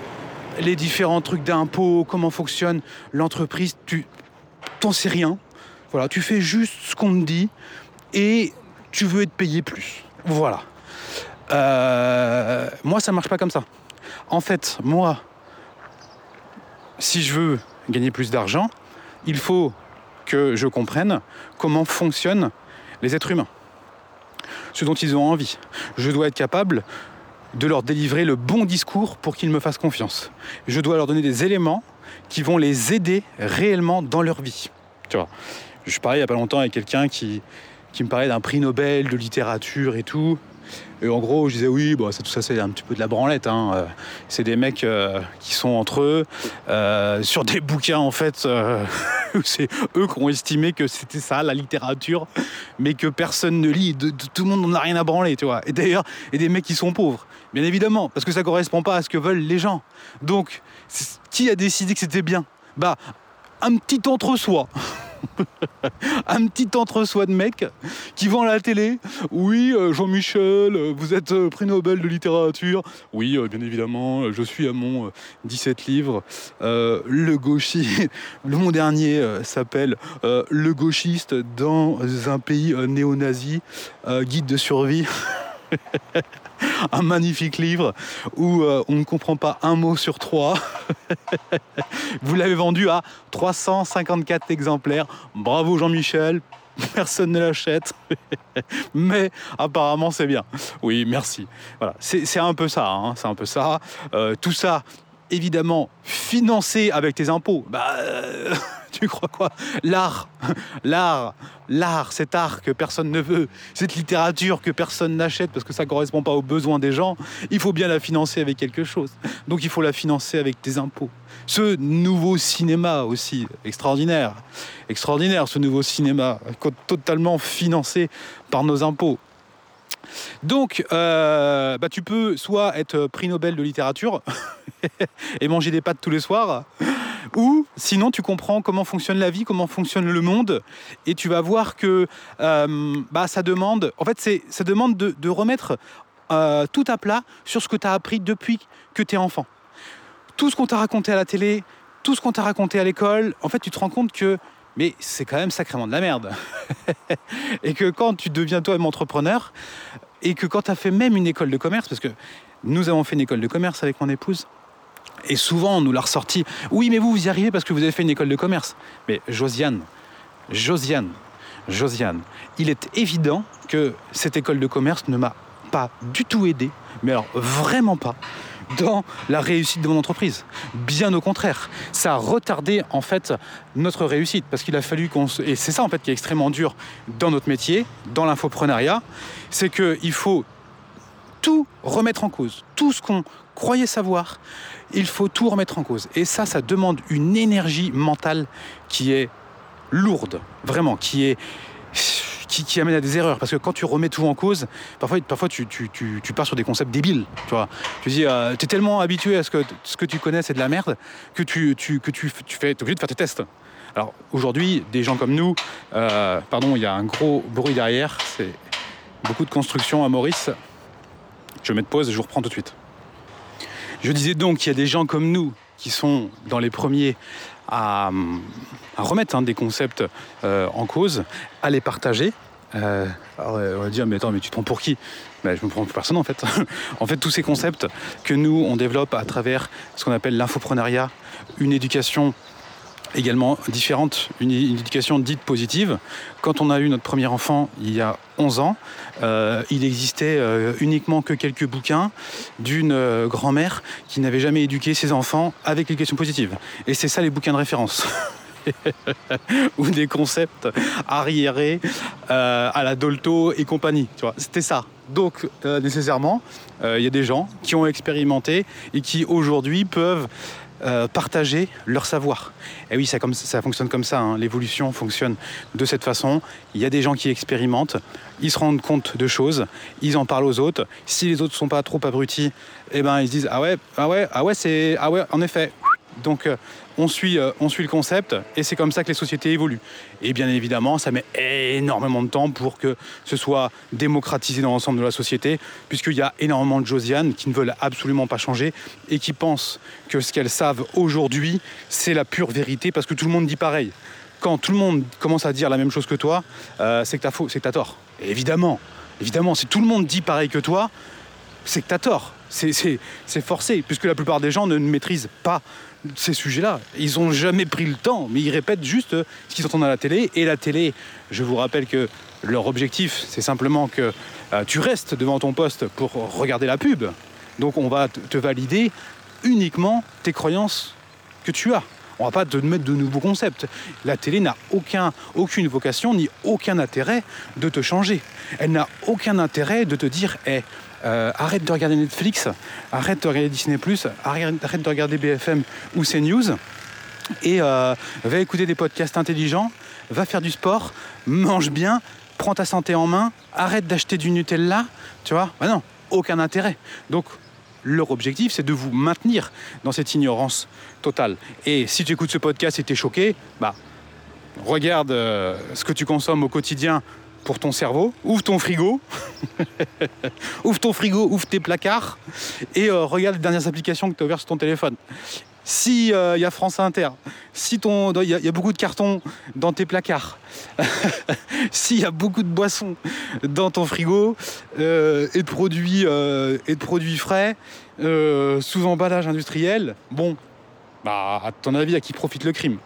les différents trucs d'impôts, comment fonctionne l'entreprise, tu t'en sais rien. Voilà, tu fais juste ce qu'on te dit et tu veux être payé plus. Voilà. Euh, moi, ça marche pas comme ça. En fait, moi, si je veux gagner plus d'argent, il faut que je comprenne comment fonctionnent les êtres humains ce dont ils ont envie. Je dois être capable de leur délivrer le bon discours pour qu'ils me fassent confiance. Je dois leur donner des éléments qui vont les aider réellement dans leur vie. Je parlais il n'y a pas longtemps avec quelqu'un qui, qui me parlait d'un prix Nobel de littérature et tout. Et en gros, je disais oui, bon, ça, tout ça c'est un petit peu de la branlette. Hein. Euh, c'est des mecs euh, qui sont entre eux euh, sur des bouquins en fait. *laughs* c'est eux qui ont estimé que c'était ça la littérature, mais que personne ne lit. tout le monde n'en a rien à branler, tu vois. Et d'ailleurs, et des mecs qui sont pauvres, bien évidemment, parce que ça correspond pas à ce que veulent les gens. Donc, qui a décidé que c'était bien? Bah, un petit entre-soi. *laughs* un petit entre-soi de mecs qui vont à la télé. Oui, euh, Jean-Michel, euh, vous êtes euh, prix Nobel de littérature. Oui, bien évidemment, je suis à mon 17 livres. le gauchiste, *laughs* mon dernier s'appelle Le gauchiste dans un pays néo-nazi, guide de survie. *laughs* *laughs* un magnifique livre où euh, on ne comprend pas un mot sur trois. *laughs* Vous l'avez vendu à 354 exemplaires. Bravo Jean-Michel. *laughs* Personne ne l'achète, mais apparemment c'est bien. Oui, merci. Voilà, c'est un peu ça. Hein. c'est un peu ça. Euh, tout ça évidemment financé avec tes impôts. Bah, euh, tu crois quoi? L'art, l'art, l'art, cet art que personne ne veut, cette littérature que personne n'achète parce que ça ne correspond pas aux besoins des gens, il faut bien la financer avec quelque chose. Donc il faut la financer avec tes impôts. Ce nouveau cinéma aussi, extraordinaire, extraordinaire ce nouveau cinéma, totalement financé par nos impôts. Donc, euh, bah, tu peux soit être prix Nobel de littérature *laughs* *laughs* et manger des pâtes tous les soirs, ou sinon tu comprends comment fonctionne la vie, comment fonctionne le monde, et tu vas voir que euh, bah, ça demande, en fait, ça demande de, remettre euh, tout à plat sur ce que tu as appris depuis que tu es enfant. Tout ce qu'on t'a raconté à la télé, tout ce qu'on t'a raconté à l'école, en fait, tu te rends compte que mais c'est quand même sacrément de la merde. *laughs* et que quand tu deviens toi-même entrepreneur, et que quand tu as fait même une école de commerce, parce que nous avons fait une école de commerce avec mon épouse, et souvent on nous l'a ressorti, oui mais vous vous y arrivez parce que vous avez fait une école de commerce. Mais Josiane, Josiane, Josiane, il est évident que cette école de commerce ne m'a pas du tout aidé, mais alors vraiment pas, dans la réussite de mon entreprise. Bien au contraire, ça a retardé en fait notre réussite parce qu'il a fallu qu'on se... et c'est ça en fait qui est extrêmement dur dans notre métier, dans l'infoprenariat, c'est qu'il faut tout remettre en cause, tout ce qu'on croyait savoir, il faut tout remettre en cause. Et ça, ça demande une énergie mentale qui est lourde, vraiment, qui est qui, amène à des erreurs. Parce que quand tu remets tout en cause, parfois, parfois tu, pars sur des concepts débiles. Tu vois. Tu dis, euh, es tellement habitué à ce que ce que tu connais, c'est de la merde, que tu, que tu, tu fais, es obligé de faire tes tests. Alors aujourd'hui, des gens comme nous, euh, pardon, il y a un gros bruit derrière, c'est beaucoup de construction à Maurice. Je vais mettre pause et je vous reprends tout de suite. Je disais donc qu'il y a des gens comme nous qui sont dans les premiers à, remettre hein, des concepts euh, en cause, à les partager. Euh, on va dire, mais attends, mais tu te prends pour qui? Ben, Je me prends pour personne en fait. *laughs* en fait, tous ces concepts que nous, on développe à travers ce qu'on appelle l'infoprenariat, une éducation également différente, une, éducation dite positive. Quand on a eu notre premier enfant il y a 11 ans, euh, il existait euh, uniquement que quelques bouquins d'une euh, grand-mère qui n'avait jamais éduqué ses enfants avec l'éducation positive. Et c'est ça les bouquins de référence. *laughs* ou des concepts arriérés à la Dolto et compagnie. C'était ça. Donc nécessairement, il y a des gens qui ont expérimenté et qui aujourd'hui peuvent euh, partager leur savoir. Et oui, ça, comme, ça fonctionne comme ça, hein. l'évolution fonctionne de cette façon. Il y a des gens qui expérimentent, ils se rendent compte de choses, ils en parlent aux autres. Si les autres ne sont pas trop abrutis, eh ben, ils se disent Ah ouais, ah ouais, ah ouais, c'est. Ah ouais, en effet. Donc euh, on suit, euh, on suit le concept et c'est comme ça que les sociétés évoluent. Et bien évidemment, ça met énormément de temps pour que ce soit démocratisé dans l'ensemble de la société, puisqu'il y a énormément de Josiane qui ne veulent absolument pas changer et qui pensent que ce qu'elles savent aujourd'hui, c'est la pure vérité, parce que tout le monde dit pareil. Quand tout le monde commence à dire la même chose que toi, euh, c'est que t'as faux, c'est que t'as tort. évidemment, évidemment, si tout le monde dit pareil que toi, c'est que t'as tort. C'est forcé, puisque la plupart des gens ne maîtrisent pas ces sujets-là. Ils n'ont jamais pris le temps, mais ils répètent juste ce qu'ils entendent à la télé. Et la télé, je vous rappelle que leur objectif, c'est simplement que euh, tu restes devant ton poste pour regarder la pub. Donc on va te valider uniquement tes croyances que tu as. On va pas te mettre de nouveaux concepts. La télé n'a aucun, aucune vocation ni aucun intérêt de te changer. Elle n'a aucun intérêt de te dire hey, euh, arrête de regarder Netflix, arrête de regarder Disney, arrête, de regarder BFM ou CNews et euh, va écouter des podcasts intelligents, va faire du sport, mange bien, prends ta santé en main, arrête d'acheter du Nutella, tu vois? Bah non, aucun intérêt. Donc leur objectif, c'est de vous maintenir dans cette ignorance totale. Et si tu écoutes ce podcast et t'es choqué, bah regarde euh, ce que tu consommes au quotidien pour ton cerveau, ouvre ton frigo, *laughs* ouvre ton frigo, ouvre tes placards et euh, regarde les dernières applications que tu as ouvertes sur ton téléphone. Si il euh, y a France Inter, si ton il y, a beaucoup de cartons dans tes placards, *laughs* s'il y a beaucoup de boissons dans ton frigo euh, et de produits et de produits frais sous emballage industriel, bon, bah à ton avis à qui profite le crime?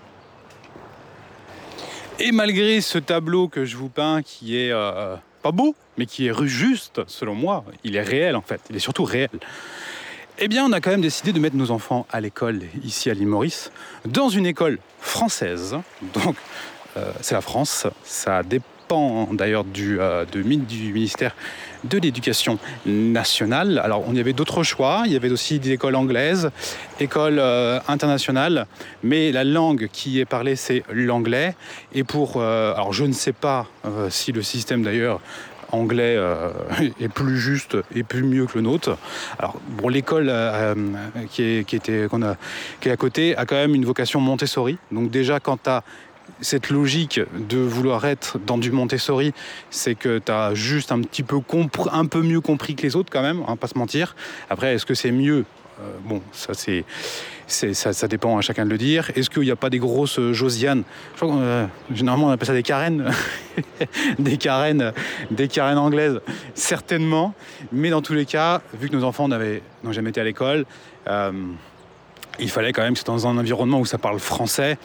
Et malgré ce tableau que je vous peins qui est euh, pas beau, mais qui est juste selon moi, il est réel en fait, il est surtout réel. Eh bien, on a quand même décidé de mettre nos enfants à l'école ici à l'île Maurice, dans une école française. Donc, euh, c'est la France. Ça dépend d'ailleurs du, euh, du ministère de l'Éducation nationale. Alors, on y avait d'autres choix. Il y avait aussi des écoles anglaises, écoles euh, internationales, mais la langue qui est parlée, c'est l'anglais. Et pour, alors, je ne sais pas si le système d'ailleurs anglais euh, *laughs* est plus juste et plus mieux que le nôtre. Alors, bon, l'école euh, euh, qui, est, était, qu'on a, qui est à côté a quand même une vocation Montessori. Donc déjà, quand tu as cette logique de vouloir être dans du Montessori, c'est que tu as juste un petit peu un peu mieux compris que les autres quand même, va pas se mentir. Après, est-ce que c'est mieux? Bon, ça c'est- ça, ça dépend à chacun de le dire. Est-ce qu'il n'y a pas des grosses euh, Josiane euh, Généralement, on appelle ça des carènes. *laughs* des carènes, des carènes anglaises, certainement. Mais dans tous les cas, vu que nos enfants n'avaient n'ont jamais été à l'école, euh, il fallait quand même que c'est dans un environnement où ça parle français,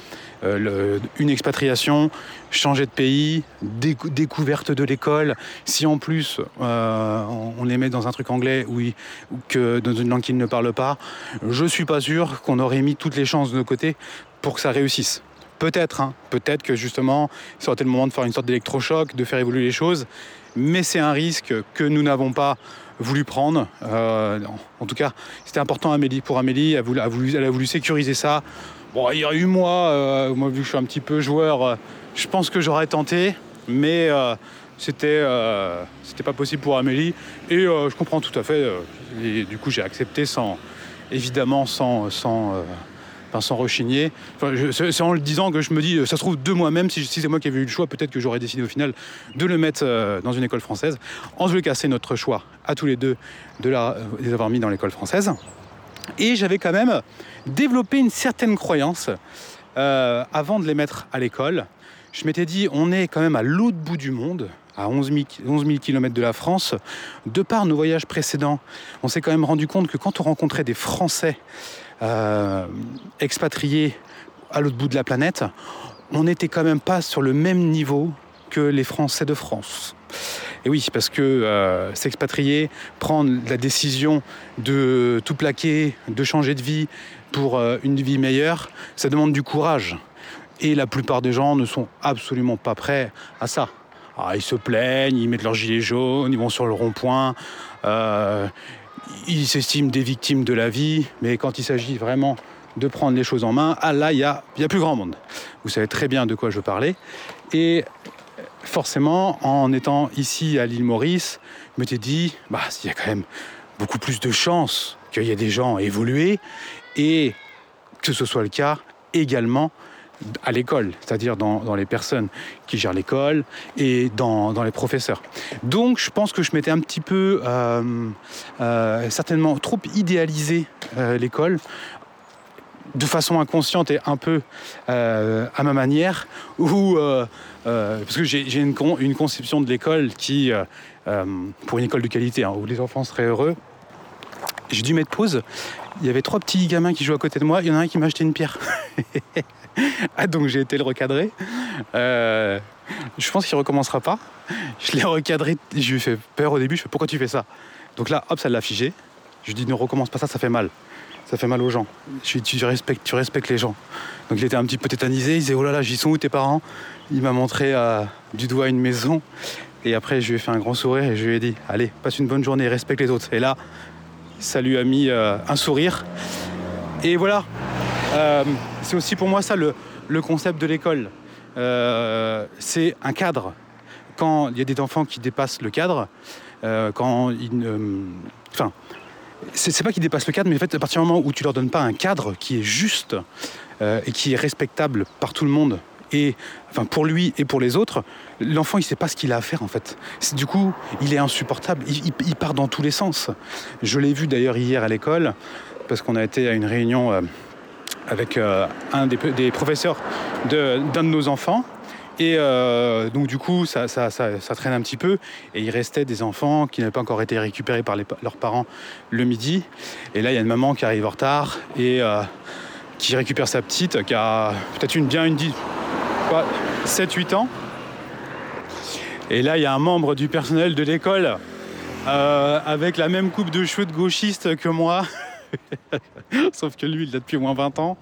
euh, une expatriation, changer de pays, décou- découverte de l'école. Si en plus euh, on, les met dans un truc anglais ou que dans une langue qu'ils ne parlent pas, je suis pas sûr qu'on aurait mis toutes les chances de nos côtés pour que ça réussisse. Peut-être, hein, peut-être que justement, ça aurait été le moment de faire une sorte d'électrochoc, de faire évoluer les choses, mais c'est un risque que nous n'avons pas voulu prendre. Euh, en tout cas, c'était important Amélie, pour Amélie, elle a, voulu, elle a voulu- sécuriser ça. Bon, il y a eu moi, euh, moi vu que je suis un petit peu joueur, euh, je pense que j'aurais tenté, mais c'était c'était pas possible pour Amélie. Et je comprends tout à fait. et du coup, j'ai accepté sans, évidemment, sans, euh, sans rechigner. Enfin, c'est en le disant que je me dis, euh, ça se trouve de moi-même, si, si c'est moi qui avais eu le choix, peut-être que j'aurais décidé au final de le mettre euh, dans une école française. En les cas, c'est notre choix à tous les deux de, la, de les avoir mis dans l'école française. Et j'avais quand même développé une certaine croyance euh, avant de les mettre à l'école. Je m'étais dit, on est quand même à l'autre bout du monde, à 11 000, 11 000 km de la France. De par nos voyages précédents, on s'est quand même rendu compte que quand on rencontrait des Français euh, expatriés à l'autre bout de la planète, on n'était quand même pas sur le même niveau que les Français de France. Et oui, parce que euh, s'expatrier, prendre la décision de tout plaquer, de changer de vie pour euh, une vie meilleure, ça demande du courage. Et la plupart des gens ne sont absolument pas prêts à ça. Ah, ils se plaignent, ils mettent leur gilet jaune, ils vont sur le rond-point, euh, ils s'estiment des victimes de la vie, mais quand il s'agit vraiment de prendre les choses en main, ah là, il y a plus grand monde. Vous savez très bien de quoi je parlais. Et forcément, en étant ici à l'île Maurice, je m'étais dit, bah, il y a quand même beaucoup plus de chances qu'il y ait des gens évolués et que ce soit le cas également à l'école, c'est-à-dire dans, les personnes qui gèrent l'école et dans, les professeurs. Donc je pense que je m'étais un petit peu euh, euh, certainement trop idéalisé euh, l'école de façon inconsciente et un peu à ma manière, euh, parce que j'ai une, con- une conception de l'école qui, pour une école de qualité, hein, où les enfants seraient heureux, j'ai dû mettre pause. Il y avait trois petits gamins qui jouaient à côté de moi. Il y en a un qui m'a acheté une pierre. *laughs* ah, donc j'ai été le recadrer. Euh, je pense qu'il recommencera pas. Je l'ai recadré. Je lui ai fait peur au début. Je fais pourquoi tu fais ça? Donc là, hop, ça l'a figé. Je lui dis ne recommence pas ça, ça fait mal. Ça fait mal aux gens. Je lui dis tu respectes, tu respectes les gens. Donc il était un petit peu tétanisé. Il disait oh là là, j'y sont où tes parents? Il m'a montré euh, du doigt une maison. Et après, je lui ai fait un grand sourire et je lui ai dit allez, passe une bonne journée, respecte les autres. Et là, ça lui a mis euh, un sourire. Et voilà, c'est aussi pour moi ça le, le concept de l'école. Euh, c'est un cadre. Quand il y a des enfants qui dépassent le cadre, euh, quand ils Enfin, c'est pas qu'ils dépassent le cadre, mais en fait, à partir du moment où tu leur donnes pas un cadre qui est juste euh, et qui est respectable par tout le monde, et enfin pour lui et pour les autres, l'enfant il sait pas ce qu'il a à faire en fait. Du coup, il est insupportable. Il, part dans tous les sens. Je l'ai vu d'ailleurs hier à l'école parce qu'on a été à une réunion euh, avec euh, un des, professeurs d'un de, nos enfants. Et euh, donc du coup, ça, traîne un petit peu. Et il restait des enfants qui n'avaient pas encore été récupérés par leurs parents le midi. Et là, il y a une maman qui arrive en retard et euh, qui récupère sa petite, qui a peut-être une bien une 7-8 ans. Et là, il y a un membre du personnel de l'école avec la même coupe de cheveux de gauchiste que moi. *laughs* *laughs* Sauf que lui, il l'a depuis au moins 20 ans,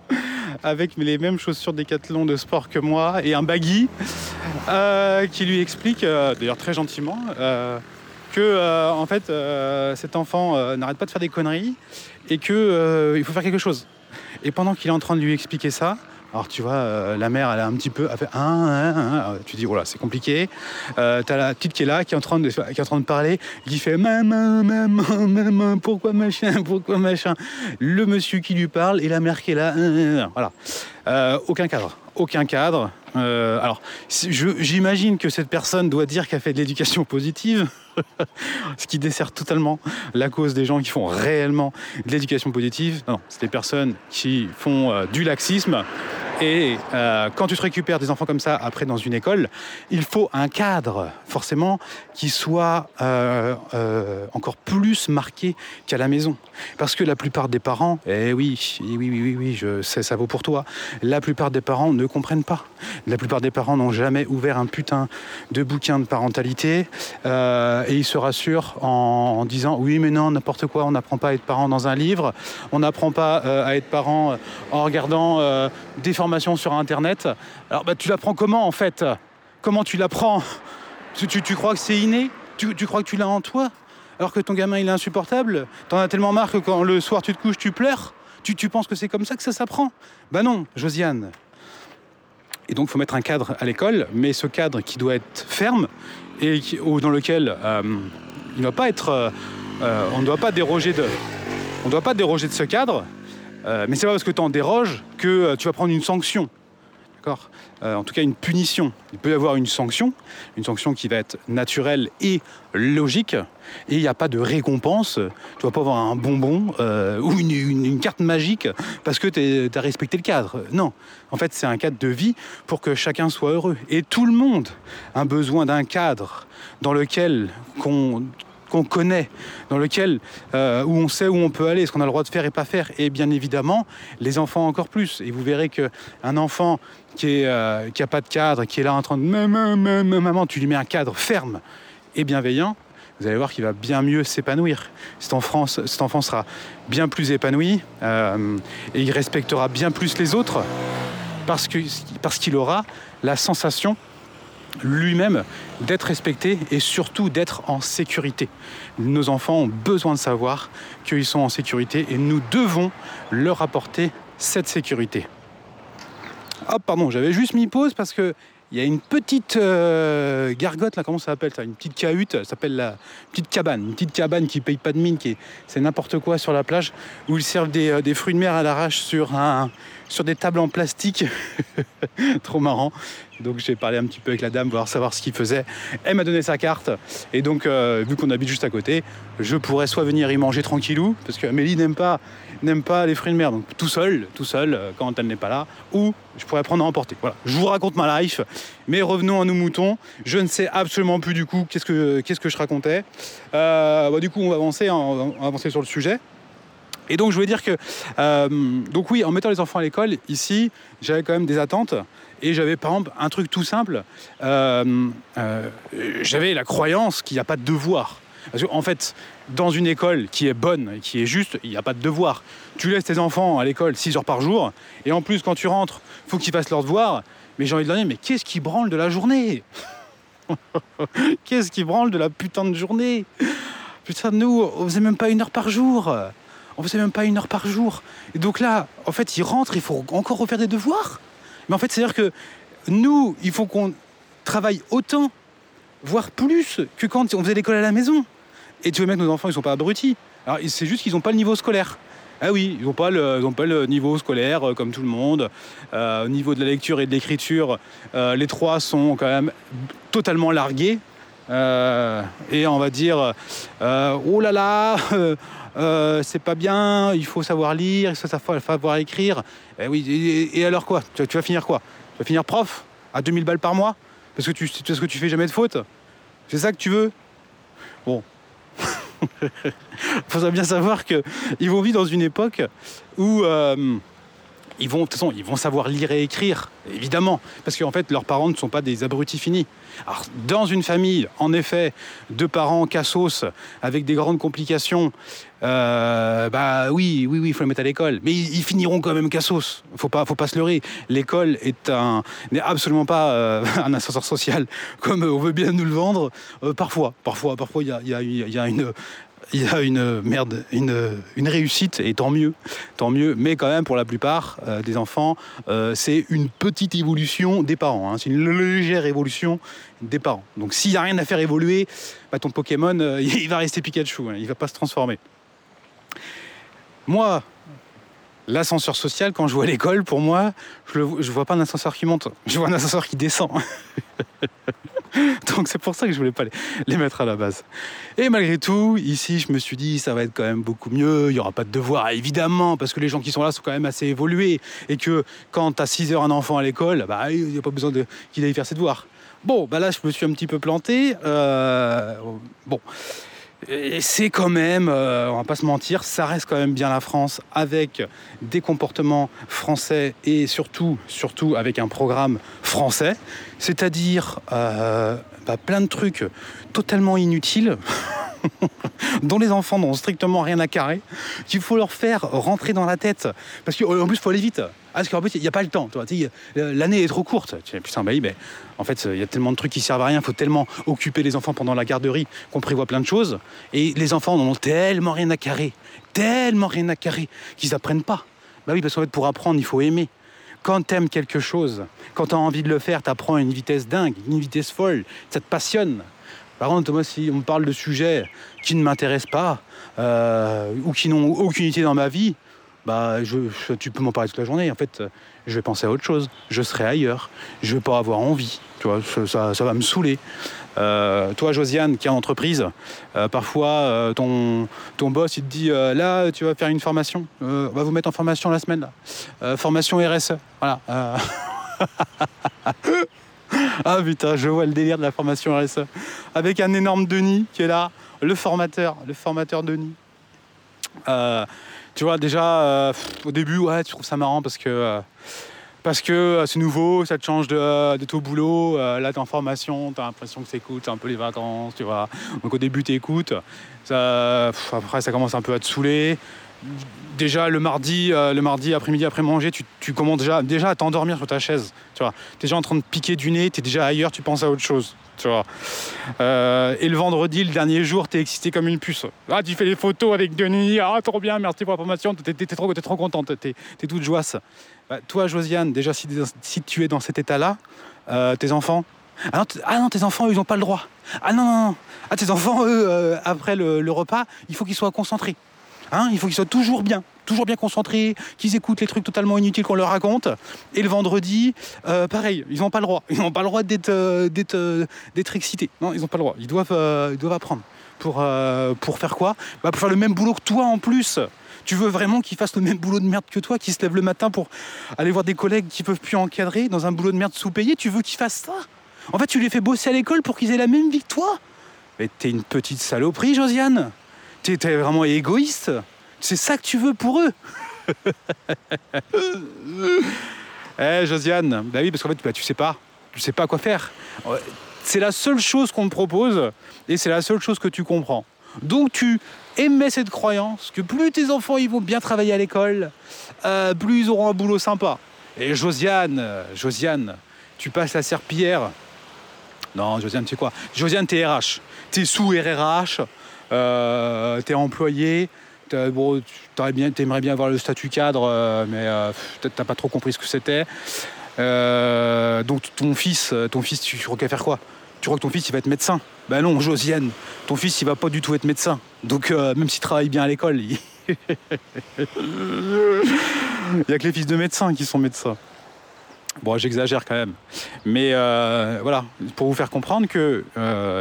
avec les mêmes chaussures décathlon de sport que moi et un baggy, euh, qui lui explique, euh, d'ailleurs très gentiment, euh, que en fait cet enfant n'arrête pas de faire des conneries et que euh, il faut faire quelque chose. Et pendant qu'il est en train de lui expliquer ça, alors tu vois, euh, la mère, elle a un petit peu, fait un, un, un. Tu dis, voilà, c'est compliqué. Euh, T'as la petite qui est là, qui est en train de, parler, qui fait maman, maman, maman, pourquoi machin, *laughs* pourquoi machin. Le monsieur qui lui parle et la mère qui est là, voilà. Euh, aucun cadre, aucun cadre. Euh, alors, j'imagine que cette personne doit dire qu'elle fait de l'éducation positive, *laughs* ce qui dessert totalement la cause des gens qui font réellement de l'éducation positive. Non, c'est des personnes qui font euh, du laxisme. Et euh, quand tu te récupères des enfants comme ça après dans une école, il faut un cadre forcément qui soit encore plus marqué qu'à la maison. Parce que la plupart des parents, eh oui, oui, oui, oui, oui, je sais, ça vaut pour toi. La plupart des parents ne comprennent pas. La plupart des parents n'ont jamais ouvert un putain de bouquin de parentalité euh, et ils se rassurent en, disant oui, mais non, n'importe quoi, on n'apprend pas à être parent dans un livre, on n'apprend pas euh, à être parent euh, en regardant des formations sur Internet. Alors, bah, tu l'apprends comment en fait? Comment tu l'apprends? Tu, crois que c'est inné? Tu, crois que tu l'as en toi? Alors que ton gamin il est insupportable? T'en as tellement marre que quand le soir tu te couches, tu pleures? Tu, tu penses que c'est comme ça que ça s'apprend? Bah non, Josiane. Et donc, il faut mettre un cadre à l'école, mais ce cadre qui doit être ferme et dans lequel euh, il ne doit pas être, euh, euh, on ne doit pas déroger de, on ne doit pas déroger de ce cadre. euh, mais c'est pas parce que tu en déroges que tu vas prendre une sanction. Euh, En tout cas, une punition. Il peut y avoir une sanction, une sanction qui va être naturelle et logique. Et il n'y a pas de récompense. Tu vas pas avoir un bonbon euh, ou une carte magique parce que tu as respecté le cadre. Non. En fait, c'est un cadre de vie pour que chacun soit heureux. Et tout le monde a besoin d'un cadre dans lequel qu'on qu'on connaît, dans lequel euh, où on sait où on peut aller, ce qu'on a le droit de faire et pas faire, et bien évidemment les enfants encore plus. Et vous verrez que un enfant qui est euh, pas de cadre, qui est là en train de maman, tu lui mets un cadre ferme et bienveillant, vous allez voir qu'il va bien mieux s'épanouir. Cet enfant, sera bien plus épanoui euh, et il respectera bien plus les autres parce qu'il aura la sensation lui-même d'être respecté et surtout d'être en sécurité. Nos enfants ont besoin de savoir qu'ils sont en sécurité et nous devons leur apporter cette sécurité. Hop, pardon, j'avais juste mis pause parce que il y a une petite euh, gargote là, comment ça s'appelle ça Une petite cahute, ça s'appelle la petite cabane, une petite cabane qui paye pas de mine, qui est, c'est n'importe quoi sur la plage, où ils servent des, euh, fruits de mer à l'arrache sur des tables en plastique. *laughs* Trop marrant. Donc j'ai parlé un petit peu avec la dame, voir savoir ce qu'il faisait. Elle m'a donné sa carte. Et donc, euh, vu qu'on habite juste à côté, je pourrais soit venir y manger tranquillou, parce que Amélie n'aime pas, n'aime pas les fruits de mer, donc tout seul, tout seul, euh, quand elle n'est pas là, ou je pourrais prendre à emporter. Voilà. Je vous raconte ma life, mais revenons à nos moutons. Je ne sais absolument plus du coup qu'est-ce que, je racontais. Euh, bah, du coup, on va avancer, hein, on va avancer sur le sujet. Et donc je voulais dire que, euh, donc oui, en mettant les enfants à l'école, ici, j'avais quand même des attentes. Et j'avais par exemple un truc tout simple, j'avais la croyance qu'il n'y a pas de devoir. Parce qu'en fait, dans une école qui est bonne et qui est juste, il n'y a pas de devoir. Tu laisses tes enfants à l'école 6 heures par jour, et en plus quand tu rentres, il faut qu'ils fassent leurs devoirs. Mais j'ai envie de leur dire, mais qu'est-ce qui branle de la journée *laughs* Qu'est-ce qui branle de la putain de journée Putain, nous, on faisait même pas une heure par jour. On faisait même pas une heure par jour. Et donc là, en fait, ils rentrent, il faut encore refaire des devoirs. Mais en fait, c'est-à-dire que nous, il faut qu'on travaille autant, voire plus, que quand on faisait l'école à la maison. Et tu veux mettre nos enfants, ils sont pas abrutis. Alors, c'est juste qu'ils n'ont pas le niveau scolaire. Ah oui, ils n'ont pas, le- niveau scolaire euh, comme tout le monde. Euh, au niveau de la lecture et de l'écriture, euh, les trois sont quand même totalement largués. Et on va dire, oh là là, *laughs* c'est pas bien, il faut savoir lire, il faut savoir écrire. Eh oui, et, alors quoi? Tu, vas- tu vas finir quoi? Tu vas finir prof à 2000 balles par mois? Parce que tu, parce que tu fais jamais de faute? C'est ça que tu veux? Bon. Il *laughs* faudrait bien savoir qu'ils vont vivre dans une époque où, euh, ils vont, de toute façon, ils vont savoir lire et écrire, évidemment, parce qu'en fait, leurs parents ne sont pas des abrutis finis. Alors, dans une famille, en effet, deux parents cassos avec des grandes complications, euh, bah oui, oui, oui, il faut les mettre à l'école, mais ils, finiront quand même cassos. Faut pas, faut pas se leurrer. L'école est un, n'est absolument pas euh, *laughs* un ascenseur social comme on veut bien nous le vendre. Euh, parfois, parfois, parfois, il y a une il y a une merde, une, une, réussite, et tant mieux, tant mieux. Mais quand même, pour la plupart euh, des enfants, euh, c'est une petite évolution des parents. Hein. C'est une légère évolution des parents. Donc s'il n'y a rien à faire évoluer, bah, ton Pokémon, euh, *laughs* il va rester Pikachu, hein. il ne va pas se transformer. Moi, l'ascenseur social, quand je vois l'école, pour moi, je ne vois pas un ascenseur qui monte, je vois un ascenseur qui descend. *laughs* *laughs* Donc c'est pour ça que je voulais pas les, mettre à la base. Et malgré tout, ici, je me suis dit, ça va être quand même beaucoup mieux. Il n'y aura pas de devoirs, évidemment, parce que les gens qui sont là sont quand même assez évolués. Et que quand as 6 heures un enfant à l'école, bah, il n'y a pas besoin qu'il aille faire ses devoirs. Bon, bah là, je me suis un petit peu planté. Euh, bon. C'est quand même, euh, on va pas se mentir, ça reste quand même bien la France avec des comportements français et surtout, surtout avec un programme français, c'est-à-dire euh, bah, plein de trucs totalement inutiles. *laughs* dont les enfants n'ont strictement rien à carrer, qu'il faut leur faire rentrer dans la tête. Parce qu'en plus, il faut aller vite. Ah, parce qu'en plus, il n'y a pas le temps. L'année est trop courte. Putain, bah mais en fait, il y a tellement de trucs qui servent à rien. Il faut tellement occuper les enfants pendant la garderie qu'on prévoit plein de choses. Et les enfants n'en ont tellement rien à carrer, tellement rien à carrer, qu'ils n'apprennent pas. Bah oui, parce qu'en fait, pour apprendre, il faut aimer. Quand tu aimes quelque chose, quand tu as envie de le faire, tu apprends à une vitesse dingue, une vitesse folle, ça te passionne. Par contre, moi, si on me parle de sujets qui ne m'intéressent pas euh, ou qui n'ont aucune utilité dans ma vie, bah, tu peux m'en parler toute la journée. En fait, je vais penser à autre chose. Je serai ailleurs. Je vais pas avoir envie. Tu vois, ça, va me saouler. Euh, toi, Josiane, qui est en entreprise, euh, parfois ton, ton boss il te dit là, tu vas faire une formation. on va vous mettre en formation la semaine. Là. formation RSE. Voilà. *laughs* ah putain, je vois le délire de la formation RSE. Avec un énorme Denis qui est là, le formateur, le formateur Denis. Euh, tu vois, déjà, euh, au début, ouais, tu trouves ça marrant parce que, euh, parce que c'est nouveau, ça te change de, de ton boulot. là, t'es en formation, t'as l'impression que c'est un peu les vacances, tu vois. Donc au début, t'écoutes. Ça, après, ça commence un peu à te saouler déjà le mardi, euh, le mardi après-midi après manger, tu, commences déjà, déjà à t'endormir sur ta chaise. Tu vois, es déjà en train de piquer du nez, tu es déjà ailleurs, tu penses à autre chose. Tu vois. Euh, et le vendredi, le dernier jour, tu es excité comme une puce. Ah, tu fais des photos avec Denis, ah, trop bien, merci pour la formation, tu es, trop, trop contente, tu es, toute joyeuse. Bah, toi, Josiane, déjà, si, tu es dans cet état-là, euh, tes enfants, ah non, ah non, tes enfants, ils n'ont pas le droit. Ah non, non, non. Ah, tes enfants, eux, après le repas, il faut qu'ils soient concentrés. Hein, il faut qu'ils soient toujours bien, toujours bien concentrés, qu'ils écoutent les trucs totalement inutiles qu'on leur raconte. Et le vendredi, euh, pareil, ils n'ont pas le droit. Ils n'ont pas le droit d'être, euh, euh, excités. Non, ils n'ont pas le droit. Ils doivent, apprendre. Pour, pour faire quoi? Bah, Pour faire le même boulot que toi en plus. Tu veux vraiment qu'ils fassent le même boulot de merde que toi, qu'ils se lèvent le matin pour aller voir des collègues qui peuvent plus encadrer dans un boulot de merde sous-payé? Tu veux qu'ils fassent ça? En fait, tu les fais bosser à l'école pour qu'ils aient la même vie que toi? Mais t'es une petite saloperie, Josiane T'es vraiment égoïste. C'est ça que tu veux pour eux. *laughs* eh Josiane, bah oui, parce qu'en fait, bah, tu sais pas. Tu sais pas quoi faire. C'est la seule chose qu'on te propose et c'est la seule chose que tu comprends. Donc tu émets cette croyance que plus tes enfants vont bien travailler à l'école, euh, plus ils auront un boulot sympa. Et Josiane, Josiane, tu passes la serpillière. Non, Josiane, tu sais quoi? Josiane, t'es RH. T'es sous RRH, euh, t'es employé, bon, tu aimerais bien avoir le statut cadre, euh, mais euh, peut-être t'as pas trop compris ce que c'était. Euh, donc ton fils, ton fils, tu, crois va faire quoi? Tu crois que ton fils il va être médecin? Ben non, Josiane, ton fils il va pas du tout être médecin. Donc même s'il travaille bien à l'école, il... *laughs* il y a que les fils de médecins qui sont médecins. Bon, j'exagère quand même. Mais voilà, pour vous faire comprendre que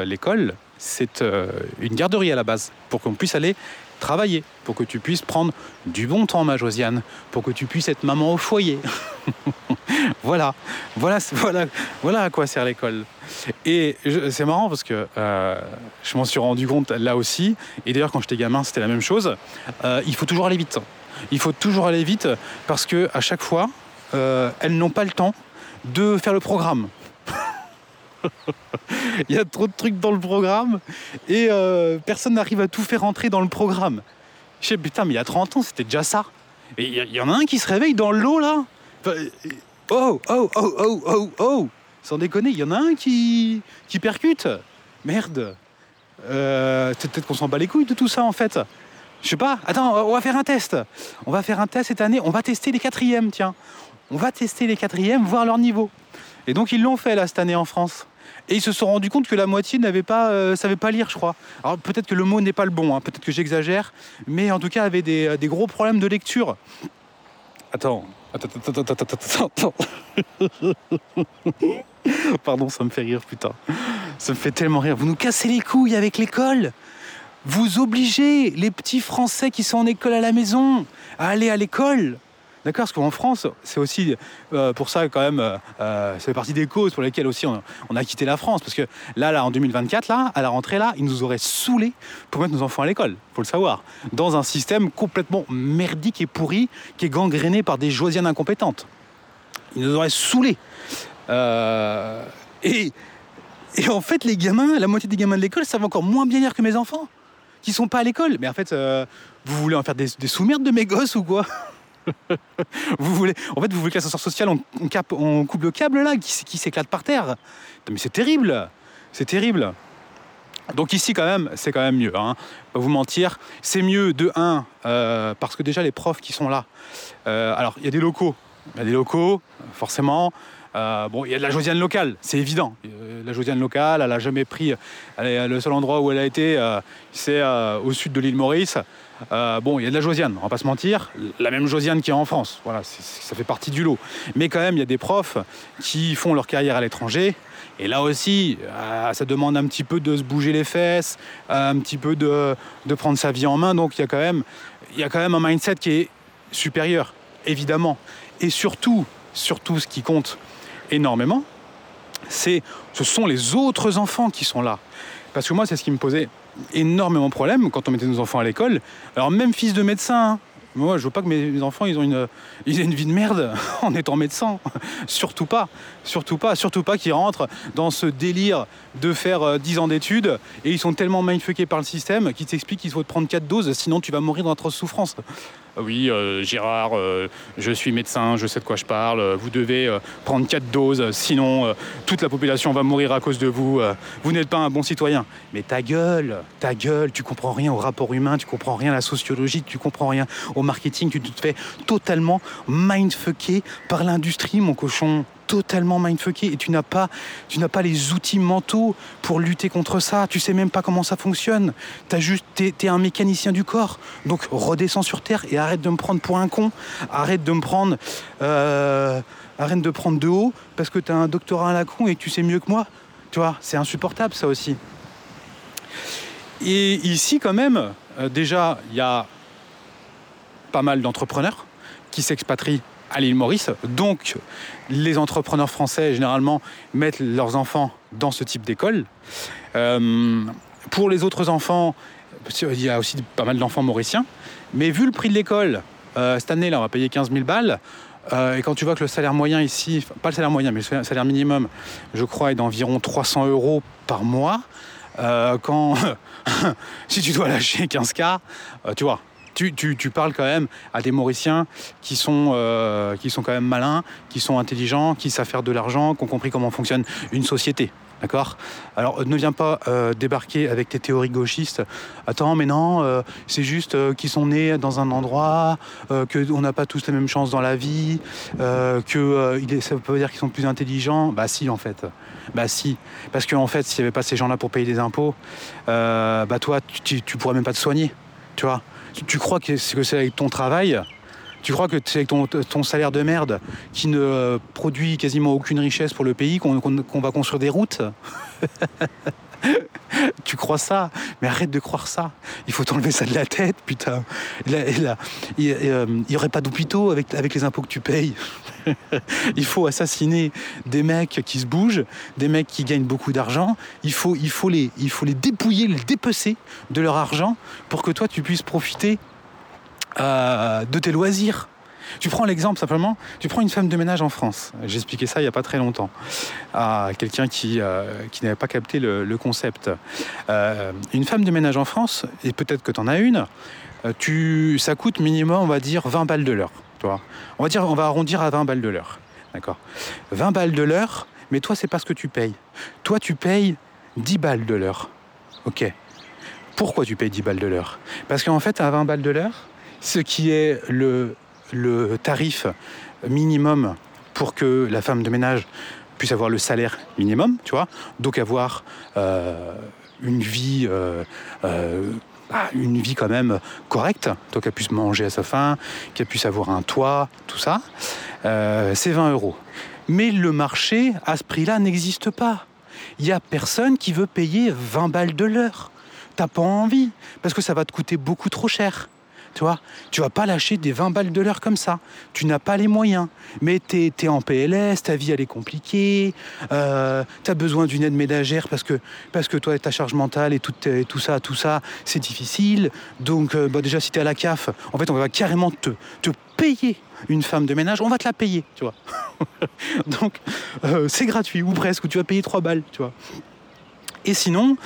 l'école, c'est une garderie à la base, pour qu'on puisse aller travailler, pour que tu puisses prendre du bon temps, ma Josiane, pour que tu puisses être maman au foyer. *laughs* voilà, voilà, voilà, à quoi sert l'école. Et c'est marrant parce que euh, je m'en suis rendu compte là aussi, et d'ailleurs quand j'étais gamin c'était la même chose, euh, il faut toujours aller vite. Il faut toujours aller vite parce que à chaque fois, euh, elles n'ont pas le temps de faire le programme. *laughs* Il y a trop de trucs dans le programme et euh, personne n'arrive à tout faire entrer dans le programme. Je sais, putain, mais il y a 30 ans, c'était déjà ça. Et il y, en a un qui se réveille dans l'eau là. Oh, oh, oh, oh, oh, oh Sans déconner, il y en a un qui, qui percute. Merde. Euh, peut-être qu'on s'en bat les couilles de tout ça en fait. Je sais pas. Attends, on va faire un test. On va faire un test cette année. On va tester les quatrièmes, tiens. On va tester les quatrièmes, voir leur niveau. Et donc ils l'ont fait là cette année en France. Et ils se sont rendus compte que la moitié n'avait pas, euh, savait pas lire, je crois. Alors peut-être que le mot n'est pas le bon, hein. peut-être que j'exagère, mais en tout cas avait des, des, gros problèmes de lecture. Attends, attends, attends, attends, attends, attends. *laughs* Pardon, ça me fait rire, putain. Ça me fait tellement rire. Vous nous cassez les couilles avec l'école. Vous obligez les petits Français qui sont en école à la maison à aller à l'école. D'accord Parce qu'en France, c'est aussi euh, pour ça quand même, euh, euh, ça fait partie des causes pour lesquelles aussi on, a quitté la France. Parce que là, là, en 2024, là, à la rentrée, là, ils nous auraient saoulés pour mettre nos enfants à l'école, faut le savoir. Dans un système complètement merdique et pourri, qui est gangréné par des Josianes incompétentes. Ils nous auraient saoulés. et, et en fait, les gamins, la moitié des gamins de l'école savent encore moins bien lire que mes enfants, qui sont pas à l'école. Mais en fait, vous voulez en faire des, des sous-merdes de mes gosses ou quoi? Vous voulez, en fait, vous voulez que l'ascenseur social, on, coupe le câble là, qui, s'éclate par terre. Mais c'est terrible, c'est terrible. Donc ici quand même, c'est quand même mieux. Hein. Pas vous mentir, c'est mieux de 1 euh, parce que déjà les profs qui sont là. Euh, alors il y a des locaux, il y a des locaux, forcément. Euh, bon, il y a de la Josiane locale, c'est évident. La Josiane locale, elle n'a jamais pris. le seul endroit où elle a été, c'est au sud de l'île Maurice. Euh, bon, il y a de la Josiane, on va pas se mentir, la même Josiane qu'il y a en France. Voilà, ça fait partie du lot. Mais quand même, il y a des profs qui font leur carrière à l'étranger. Et là aussi, euh, ça demande un petit peu de se bouger les fesses, un petit peu de, prendre sa vie en main. Donc il y, a quand même, y a quand même un mindset qui est supérieur, évidemment. Et surtout, surtout ce qui compte énormément, c'est ce sont les autres enfants qui sont là. Parce que moi, c'est ce qui me posait énormément de problèmes quand on mettait nos enfants à l'école. Alors même fils de médecin, hein. moi je veux pas que mes enfants ils ont une, aient une vie de merde *laughs* en étant médecin. *laughs* surtout pas, surtout pas, surtout pas qu'ils rentrent dans ce délire de faire 10 euh, ans d'études et ils sont tellement mindfuckés par le système qu'ils t'expliquent qu'il faut te prendre 4 doses sinon tu vas mourir dans atroce souffrance. Ah oui, euh, Gérard, euh, je suis médecin, je sais de quoi je parle, vous devez euh, prendre 4 doses, sinon toute la population va mourir à cause de vous, vous n'êtes pas un bon citoyen. Mais ta gueule, ta gueule, tu comprends rien au rapport humain, tu comprends rien à la sociologie, tu comprends rien au marketing, tu te fais totalement mindfucker par l'industrie, mon cochon totalement mindfucké et tu n'as pas, tu n'as pas les outils mentaux pour lutter contre ça. Tu sais même pas comment ça fonctionne. T'as juste, t'es, es un mécanicien du corps. Donc redescends sur terre et arrête de me prendre pour un con. Arrête de me prendre, euh, arrête de prendre de haut parce que tu as un doctorat à la con et que tu sais mieux que moi. Tu vois, c'est insupportable ça aussi. Et ici quand même, euh, déjà, il y a pas mal d'entrepreneurs qui s'expatrient à l'île Maurice. Donc, les entrepreneurs français, généralement, mettent leurs enfants dans ce type d'école. Euh, pour les autres enfants, il y a aussi pas mal d'enfants mauriciens. Mais vu le prix de l'école, euh, cette année, là, on va payer 15 000 balles. Euh, et quand tu vois que le salaire moyen ici, pas le salaire moyen, mais le salaire minimum, je crois, est d'environ 300 euros par mois, quand *laughs* si tu dois lâcher 15K, tu vois, tu, parles quand même à des Mauriciens qui sont, euh, qui sont quand même malins, qui sont intelligents, qui savent faire de l'argent, qui ont compris comment fonctionne une société. D'accord? Alors ne viens pas euh, débarquer avec tes théories gauchistes. Attends, mais non, euh, c'est juste qu'ils sont nés dans un endroit, qu'on n'a pas tous les mêmes chances dans la vie, que ça veut pas dire qu'ils sont plus intelligents. Bah si, en fait. Bah si. Parce qu'en en fait, s'il n'y avait pas ces gens-là pour payer des impôts, bah toi, tu, tu pourrais même pas te soigner. Tu vois? Tu, crois que c'est avec ton travail? Tu crois que c'est avec ton, salaire de merde qui ne produit quasiment aucune richesse pour le pays qu'on va construire des routes? *laughs* *laughs* tu crois ça? Mais arrête de croire ça. Il faut t'enlever ça de la tête, putain. il n'y euh, aurait pas d'hôpitaux avec, les impôts que tu payes. *laughs* il faut assassiner des mecs qui se bougent, des mecs qui gagnent beaucoup d'argent. Il faut, il, faut les, il faut les dépouiller, les dépecer de leur argent pour que toi, tu puisses profiter euh, de tes loisirs. Tu prends l'exemple simplement, tu prends une femme de ménage en France. J'ai expliqué ça il n'y a pas très longtemps à quelqu'un qui, euh, qui n'avait pas capté le, concept. Euh, une femme de ménage en France, et peut-être que tu en as une, tu, ça coûte minimum, on va dire, 20 balles de l'heure. On va dire, on va arrondir à 20 balles de l'heure. D'accord 20 balles de l'heure, mais toi, c'est pas ce que tu payes. Toi, tu payes 10 balles de l'heure. Ok. Pourquoi tu payes 10 balles de l'heure? Parce qu'en fait, à 20 balles de l'heure, ce qui est le, le tarif minimum pour que la femme de ménage puisse avoir le salaire minimum, tu vois, donc avoir euh, une vie, euh, euh, bah, une vie quand même correcte, donc qu'elle puisse manger à sa faim, qu'elle puisse avoir un toit, tout ça, c'est 20 euros. Mais le marché à ce prix-là n'existe pas. Il n'y a personne qui veut payer 20 balles de l'heure. T'as pas envie, parce que ça va te coûter beaucoup trop cher. Tu vois, tu vas pas lâcher des 20 balles de l'heure comme ça. Tu n'as pas les moyens. Mais tu es, en PLS, ta vie elle est compliquée, euh, tu as besoin d'une aide ménagère parce que, parce que toi, ta charge mentale et tout, ça, tout ça, c'est difficile. Donc, euh, bah, déjà, si tu es à la CAF, en fait, on va carrément te, te payer une femme de ménage, on va te la payer, tu vois. *laughs* Donc, euh, c'est gratuit, ou presque, ou tu vas payer 3 balles, tu vois. Et sinon,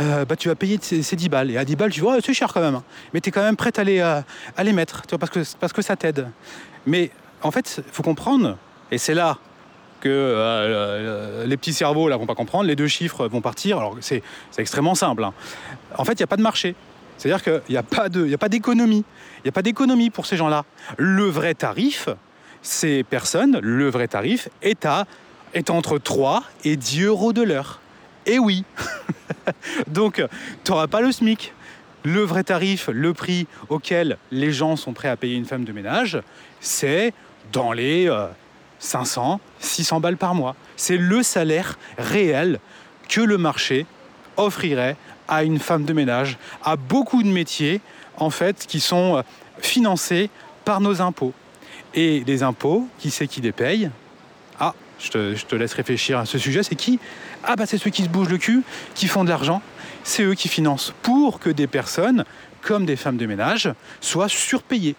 euh, bah, tu vas payer ces, 10 balles. Et à 10 balles, tu vois, c'est cher quand même. Hein. Mais tu es quand même prête à les, euh, les mettre, tu vois, parce, que, parce que ça t'aide. Mais en fait, il faut comprendre, et c'est là que euh, les petits cerveaux là vont pas comprendre, les deux chiffres vont partir. Alors c'est extrêmement simple. Hein. En fait, il n'y a pas de marché. C'est-à-dire qu'il n'y a pas d'économie. Il n'y a pas d'économie pour ces gens-là. Le vrai tarif, ces personnes, le vrai tarif est, à, est entre 3 et 10 euros de l'heure. Et oui *laughs* Donc, tu n'auras pas le SMIC. Le vrai tarif, le prix auquel les gens sont prêts à payer une femme de ménage, c'est dans les 500, euh, 600 balles par mois. C'est le salaire réel que le marché offrirait à une femme de ménage, à beaucoup de métiers, en fait, qui sont euh, financés par nos impôts. Et les impôts, qui c'est qui les paye? Ah, je te laisse réfléchir à ce sujet, c'est qui? Ah bah c'est ceux qui se bougent le cul, qui font de l'argent, c'est eux qui financent pour que des personnes, comme des femmes de ménage, soient surpayées.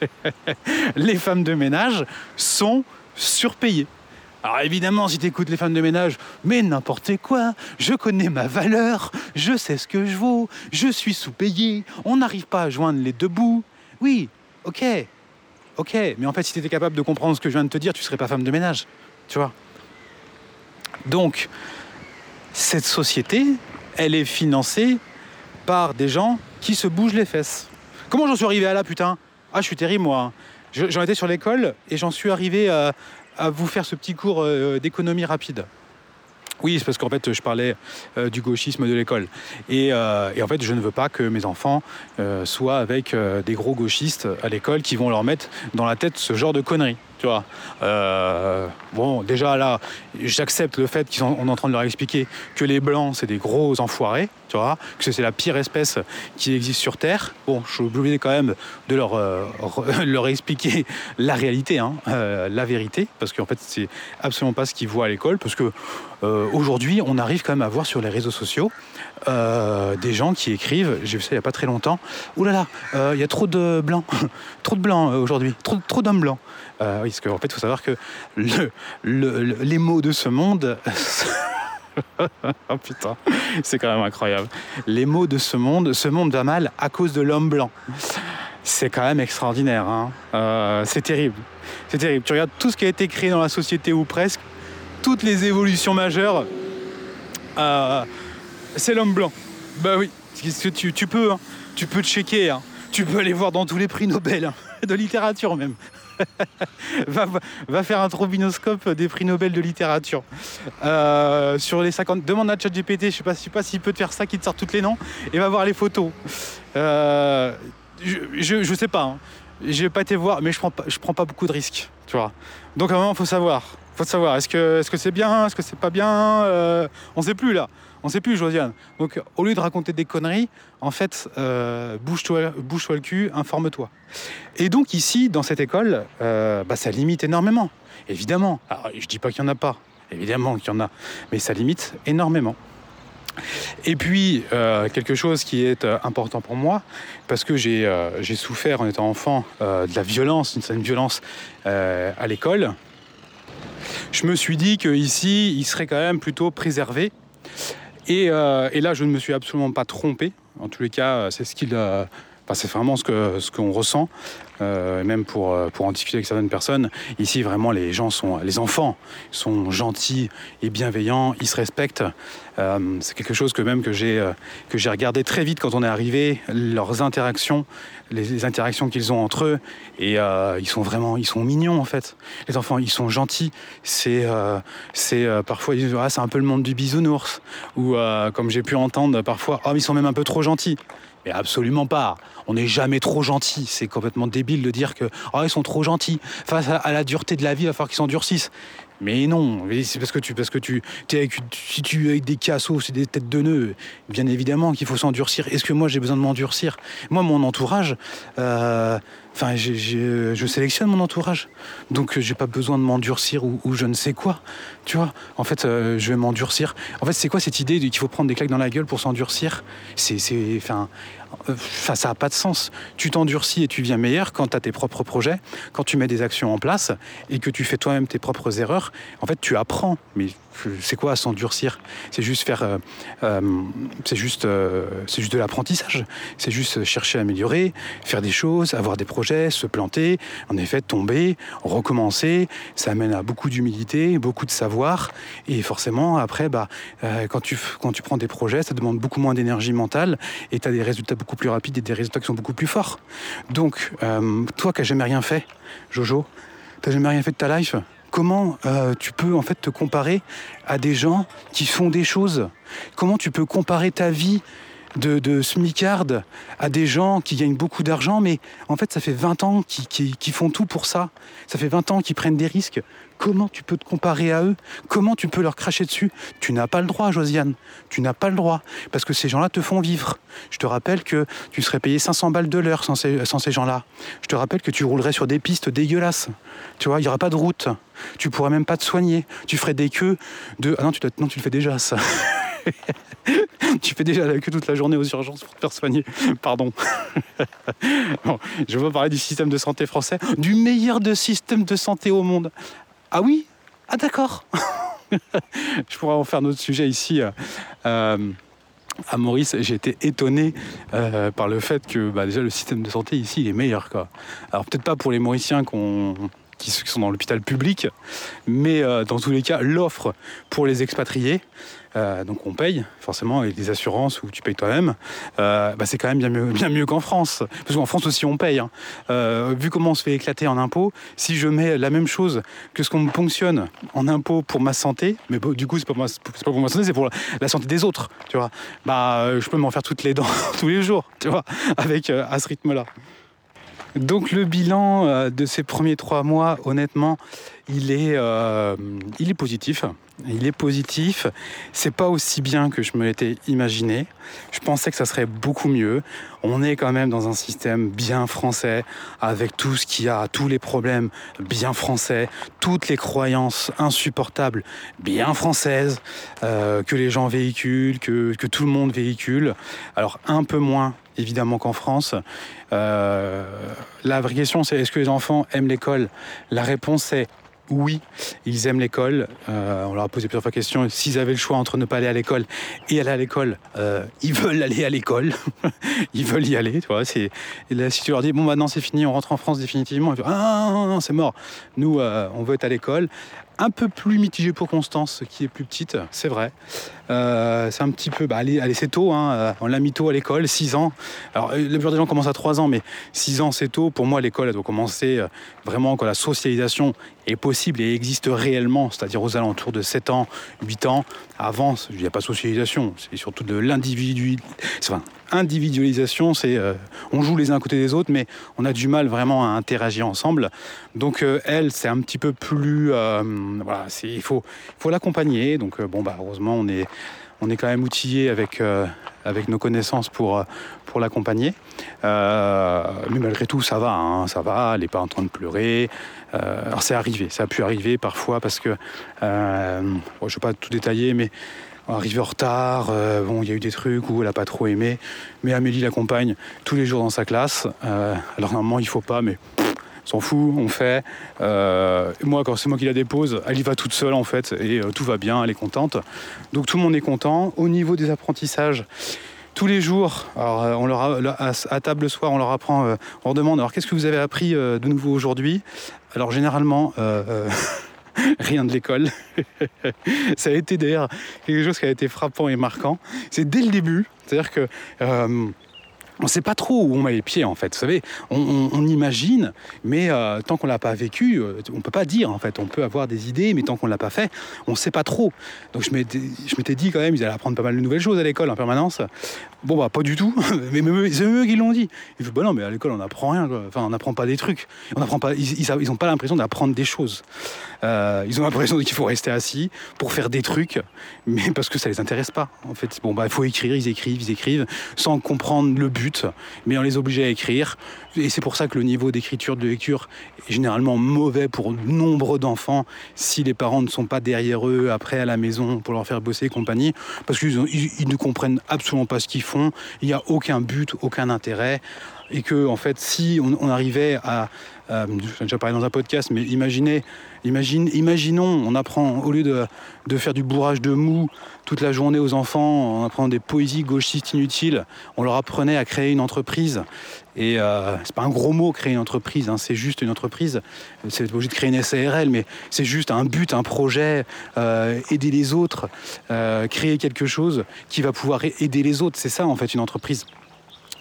*laughs* les femmes de ménage sont surpayées. Alors évidemment, si tu écoutes les femmes de ménage, mais n'importe quoi, je connais ma valeur, je sais ce que je vaux, je suis sous-payé, on n'arrive pas à joindre les deux bouts. Oui, ok, ok, mais en fait, si tu étais capable de comprendre ce que je viens de te dire, tu serais pas femme de ménage, tu vois. Donc, cette société, elle est financée par des gens qui se bougent les fesses. Comment j'en suis arrivé à là, putain? Ah, je suis terrible, moi. J'en étais sur l'école et j'en suis arrivé à, vous faire ce petit cours euh, d'économie rapide. Oui, c'est parce qu'en fait, je parlais euh, du gauchisme de l'école. Euh, et, en fait, je ne veux pas que mes enfants soient avec des gros gauchistes à l'école qui vont leur mettre dans la tête ce genre de conneries. Tu vois. Euh, bon, déjà là, j'accepte le fait qu'on est en train de leur expliquer que les blancs, c'est des gros enfoirés, tu vois, que c'est la pire espèce qui existe sur Terre. Bon, je suis obligé quand même de leur, euh, *laughs* leur expliquer la réalité, hein, euh, la vérité, parce qu'en fait, c'est absolument pas ce qu'ils voient à l'école, parce que aujourd'hui, on arrive quand même à voir sur les réseaux sociaux des gens qui écrivent, j'ai vu ça il n'y a pas très longtemps, là, il y a trop de blancs, *laughs* trop de blancs aujourd'hui, trop d'hommes blancs. Oui, parce qu'en fait, il faut savoir que les mots de ce monde. *laughs* oh putain, c'est quand même incroyable. Les mots de ce monde, ce monde va mal à cause de l'homme blanc. C'est quand même extraordinaire. Hein. Euh, c'est terrible. C'est terrible. Tu regardes tout ce qui a été créé dans la société ou presque, toutes les évolutions majeures, euh, c'est l'homme blanc. Bah oui, tu, tu peux, hein. tu peux checker. Hein. Tu peux aller voir dans tous les prix Nobel, *laughs* de littérature même. *laughs* va, faire un trobinoscope des prix Nobel de littérature. Euh, sur les 50, demande à ChatGPT, je sais pas, sais pas s'il peut te faire ça, qui te sort toutes les noms, et va voir les photos. Euh, je, je, sais pas, hein. je vais pas été voir, mais je prends je prends pas beaucoup de risques, tu vois. Donc à un moment, faut savoir, faut savoir, est-ce que, est-ce c'est bien, est-ce que c'est pas bien, euh, on sait plus là. On sait plus, Josiane. Donc, au lieu de raconter des conneries, en fait, euh, bouge-toi bouge le cul, informe-toi. Et donc, ici, dans cette école, euh, bah, ça limite énormément. Évidemment. Alors, je dis pas qu'il n'y en a pas. Évidemment qu'il y en a. Mais ça limite énormément. Et puis, quelque chose qui est important pour moi, parce que j'ai souffert en étant enfant de la violence, une certaine violence à l'école, je me suis dit qu'ici, il serait quand même plutôt préservé. Et, et, là, je ne me suis absolument pas trompé. En tous les cas, c'est ce qu'il c'est vraiment ce qu'on ce qu'on ressent, euh, même pour, euh, pour en discuter avec certaines personnes. Ici, vraiment, les gens sont, les enfants sont gentils et bienveillants, ils se respectent. Euh, c'est quelque chose que même que j'ai regardé très vite quand on est arrivé, leurs interactions, les, interactions qu'ils ont entre eux, et ils sont vraiment, ils sont mignons en fait. Les enfants, ils sont gentils. C'est parfois ils ah, c'est un peu le monde du bisounours, ou comme j'ai pu entendre parfois, oh, ils sont même un peu trop gentils. Mais absolument pas. On n'est jamais trop gentil. C'est complètement débile de dire que oh, ils sont trop gentils. Face à, la dureté de la vie, il va falloir qu'ils s'endurcissent. Mais non, c'est parce que tu, parce que tu, es avec, si tu avec des cassos, c'est des têtes de nœuds, bien évidemment qu'il faut s'endurcir. Est-ce que moi j'ai besoin de m'endurcir? Moi, mon entourage, euh, enfin, je sélectionne mon entourage, donc j'ai pas besoin de m'endurcir ou, je ne sais quoi. Tu vois En fait, euh, je vais m'endurcir. En fait, c'est quoi cette idée qu'il faut prendre des claques dans la gueule pour s'endurcir? C'est, enfin, ça n'a pas de sens. Tu t'endurcis et tu viens meilleur quand tu as tes propres projets, quand tu mets des actions en place et que tu fais toi-même tes propres erreurs. En fait, tu apprends. Mais c'est quoi s'endurcir? C'est juste faire, euh, euh, c'est juste, euh, c'est juste de l'apprentissage. C'est juste chercher à améliorer, faire des choses, avoir des projets, se planter, en effet tomber, recommencer. Ça amène à beaucoup d'humilité, beaucoup de savoir, et forcément après, bah, quand tu quand tu prends des projets, ça demande beaucoup moins d'énergie mentale et tu as des résultats beaucoup plus rapides et des résultats qui sont beaucoup plus forts. Donc, toi qui n'as jamais rien fait, Jojo, tu n'as jamais rien fait de ta life? Comment euh, tu peux en fait te comparer à des gens qui font des choses? Comment tu peux comparer ta vie de, de à des gens qui gagnent beaucoup d'argent, mais en fait ça fait 20 ans qu'ils font tout pour ça. Ça fait 20 ans qu'ils prennent des risques. Comment tu peux te comparer à eux? Comment tu peux leur cracher dessus? Tu n'as pas le droit, Josiane. Tu n'as pas le droit. Parce que ces gens-là te font vivre. Je te rappelle que tu serais payé 500 balles de l'heure sans ces, gens-là. Je te rappelle que tu roulerais sur des pistes dégueulasses. Tu vois, il n'y aura pas de route. Tu pourrais même pas te soigner. Tu ferais des queues de... Ah non, tu, non, tu le fais déjà, ça. *laughs* tu fais déjà la queue toute la journée aux urgences pour te faire soigner. Pardon. *laughs* je veux parler du système de santé français, du meilleur de système de santé au monde. Ah oui Ah d'accord. *laughs* je pourrais en faire notre sujet ici. Euh, à Maurice, j'ai été étonné euh, par le fait que bah, déjà le système de santé ici est meilleur. Quoi. Alors peut-être pas pour les Mauriciens qui sont dans l'hôpital public, mais euh, dans tous les cas, l'offre pour les expatriés, euh, donc on paye forcément avec des assurances où tu payes toi-même, euh, bah, c'est quand même *laughs* bien mieux, qu'en France. Parce qu'en France aussi on paye. Hein. Euh, vu comment on se fait éclater en impôts, si je mets la même chose que ce qu'on me ponctionne en impôts pour ma santé, mais du coup c'est pas, pas pour ma santé, c'est pour la, santé des autres, tu vois. Bah je peux m'en faire toutes les dents *laughs* tous les jours, tu vois, avec à ce rythme-là. Donc le bilan de ces premiers trois mois, honnêtement, il est, il est positif il est positif. C'est pas aussi bien que je me l'étais imaginé. Je pensais que ça serait beaucoup mieux. On est quand même dans un système bien français, avec tout ce qu'il y a, tous les problèmes bien français, toutes les croyances insupportables bien françaises euh, que les gens véhiculent, que, tout le monde véhicule. Alors un peu moins évidemment qu'en France. Euh, la vraie question, c'est est-ce que les enfants aiment l'école? La réponse est oui, ils aiment l'école. Euh, on leur a posé plusieurs fois la question. S'ils avaient le choix entre ne pas aller à l'école et aller à l'école, euh, ils veulent aller à l'école. *laughs* ils veulent y aller. Tu si tu leur dis, bon, maintenant c'est fini, on rentre en France définitivement, ils disent, ah non, c'est mort. Nous, on veut être à l'école un peu plus mitigé pour Constance, qui est plus petite, c'est vrai. Euh, c'est un petit peu, bah, allez, c'est tôt, hein, euh, on l'a mis tôt à l'école, 6 ans. Alors, euh, la plupart des gens commencent à 3 ans, mais 6 ans c'est tôt. Pour moi, l'école, elle doit commencer vraiment quand la socialisation est possible et existe réellement, c'est-à-dire aux alentours de 7 ans, 8 ans. Avant, il n'y a pas de socialisation, c'est surtout de l'individu. Individualisation, c'est on joue les uns à côté des autres, mais on a du mal vraiment à interagir ensemble. Donc, elle, c'est un petit peu plus voilà, il faut, faut l'accompagner. Donc euh, bon, bah, heureusement, on est, on est quand même outillé avec, euh, avec nos connaissances pour, euh, pour l'accompagner. mais malgré tout, ça va, hein, ça va. Elle n'est pas en train de pleurer. alors c'est arrivé, ça a pu arriver parfois parce que, je ne vais pas tout détailler, mais arrivé en retard, euh, bon, il y a eu des trucs où elle n'a pas trop aimé, mais Amélie l'accompagne tous les jours dans sa classe. Euh, alors normalement, il faut pas, mais s'en fout, on fait. Euh, moi, quand c'est moi qui la dépose, elle y va toute seule en fait, et tout va bien, elle est contente. Donc tout le monde est content. Au niveau des apprentissages, tous les jours, alors, on leur à, table le soir, on leur apprend, on leur demande alors qu'est-ce que vous avez appris de nouveau aujourd'hui? Alors généralement, *laughs* *laughs* rien de l'école. *laughs* ça a été d'ailleurs quelque chose qui a été frappant et marquant. C'est dès le début, c'est-à-dire que euh, on ne sait pas trop où on met les pieds en fait. Vous savez, on, imagine, mais euh, tant qu'on l'a pas vécu, euh, on peut pas dire en fait. On peut avoir des idées, mais tant qu'on l'a pas fait, on ne sait pas trop. Donc je m'étais dit quand même, ils allaient apprendre pas mal de nouvelles choses à l'école en permanence. Bon bah pas du tout, *laughs* mais c'est eux qui l'ont dit. Ils disent bah non mais à l'école on n'apprend rien, enfin on n'apprend pas des trucs. On apprend pas, ils, ils, ont pas l'impression d'apprendre des choses. Euh, ils ont l'impression qu'il faut rester assis pour faire des trucs, mais parce que ça les intéresse pas. En fait, bon bah il faut écrire, ils écrivent, ils écrivent, sans comprendre le but, mais on les oblige à écrire. Et c'est pour ça que le niveau d'écriture, de lecture est généralement mauvais pour nombre d'enfants si les parents ne sont pas derrière eux après à la maison pour leur faire bosser et compagnie, parce qu'ils ne comprennent absolument pas ce qu'ils font. Il n'y a aucun but, aucun intérêt et que en fait si on, arrivait à euh, j'ai déjà parlé dans un podcast mais imaginez imagine, imaginons on apprend au lieu de, faire du bourrage de mou toute la journée aux enfants en apprenant des poésies gauchistes inutiles on leur apprenait à créer une entreprise. Et euh, c'est pas un gros mot créer une entreprise hein, c'est juste une entreprise. C'est obligé de créer une SARL mais c'est juste un but un projet euh, aider les autres euh, créer quelque chose qui va pouvoir aider les autres. C'est ça en fait une entreprise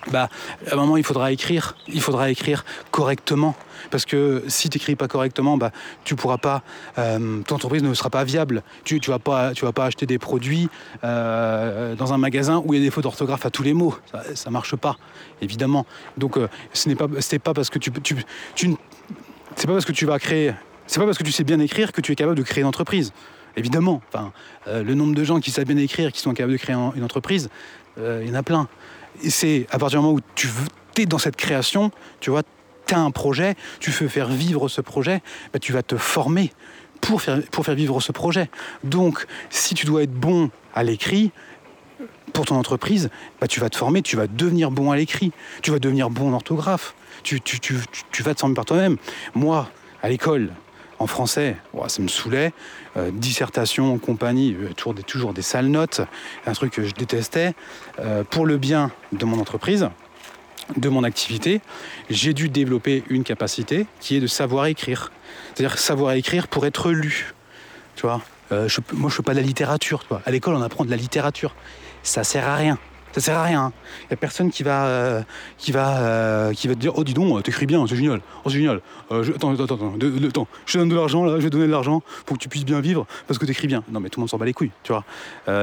bah, à un moment, il faudra écrire. Il faudra écrire correctement. Parce que si tu n'écris pas correctement, bah, tu pourras pas, euh, ton entreprise ne sera pas viable. Tu ne vas, pas, acheter des produits euh, dans un magasin où il y a des fautes d'orthographe à tous les mots. Ça ne marche pas, évidemment. Donc, euh, ce n'est pas, parce que tu, c'est pas parce que tu vas créer, c'est pas parce que tu sais bien écrire que tu es capable de créer une entreprise. Évidemment. Enfin, le nombre de gens qui savent bien écrire, qui sont capables de créer une entreprise, il y en a plein c'est à partir du moment où tu es dans cette création, tu vois, tu as un projet, tu veux faire vivre ce projet, bah, tu vas te former pour faire, vivre ce projet. Donc, si tu dois être bon à l'écrit, pour ton entreprise, bah, tu vas te former, tu vas devenir bon à l'écrit, tu vas devenir bon en orthographe, tu, tu vas te former par toi-même. Moi, à l'école, en français, ça me saoulait. Euh, dissertation, compagnie, euh, toujours des, sales notes, un truc que je détestais. Euh, pour le bien de mon entreprise, de mon activité, j'ai dû développer une capacité qui est de savoir écrire. C'est-à-dire savoir écrire pour être lu. Tu moi, je ne fais pas de la littérature. À l'école, on apprend de la littérature. Ça sert à rien. Ça sert à rien. Il n'y a personne qui va, euh, qui, va, euh, qui va te dire Oh, dis donc, t'écris bien, c'est génial. Oh, c'est génial. Euh, je, attends, attends, attends, attends, je te donne de l'argent, là, je vais donner de l'argent pour que tu puisses bien vivre parce que t'écris bien. Non, mais tout le monde s'en bat les couilles, tu vois.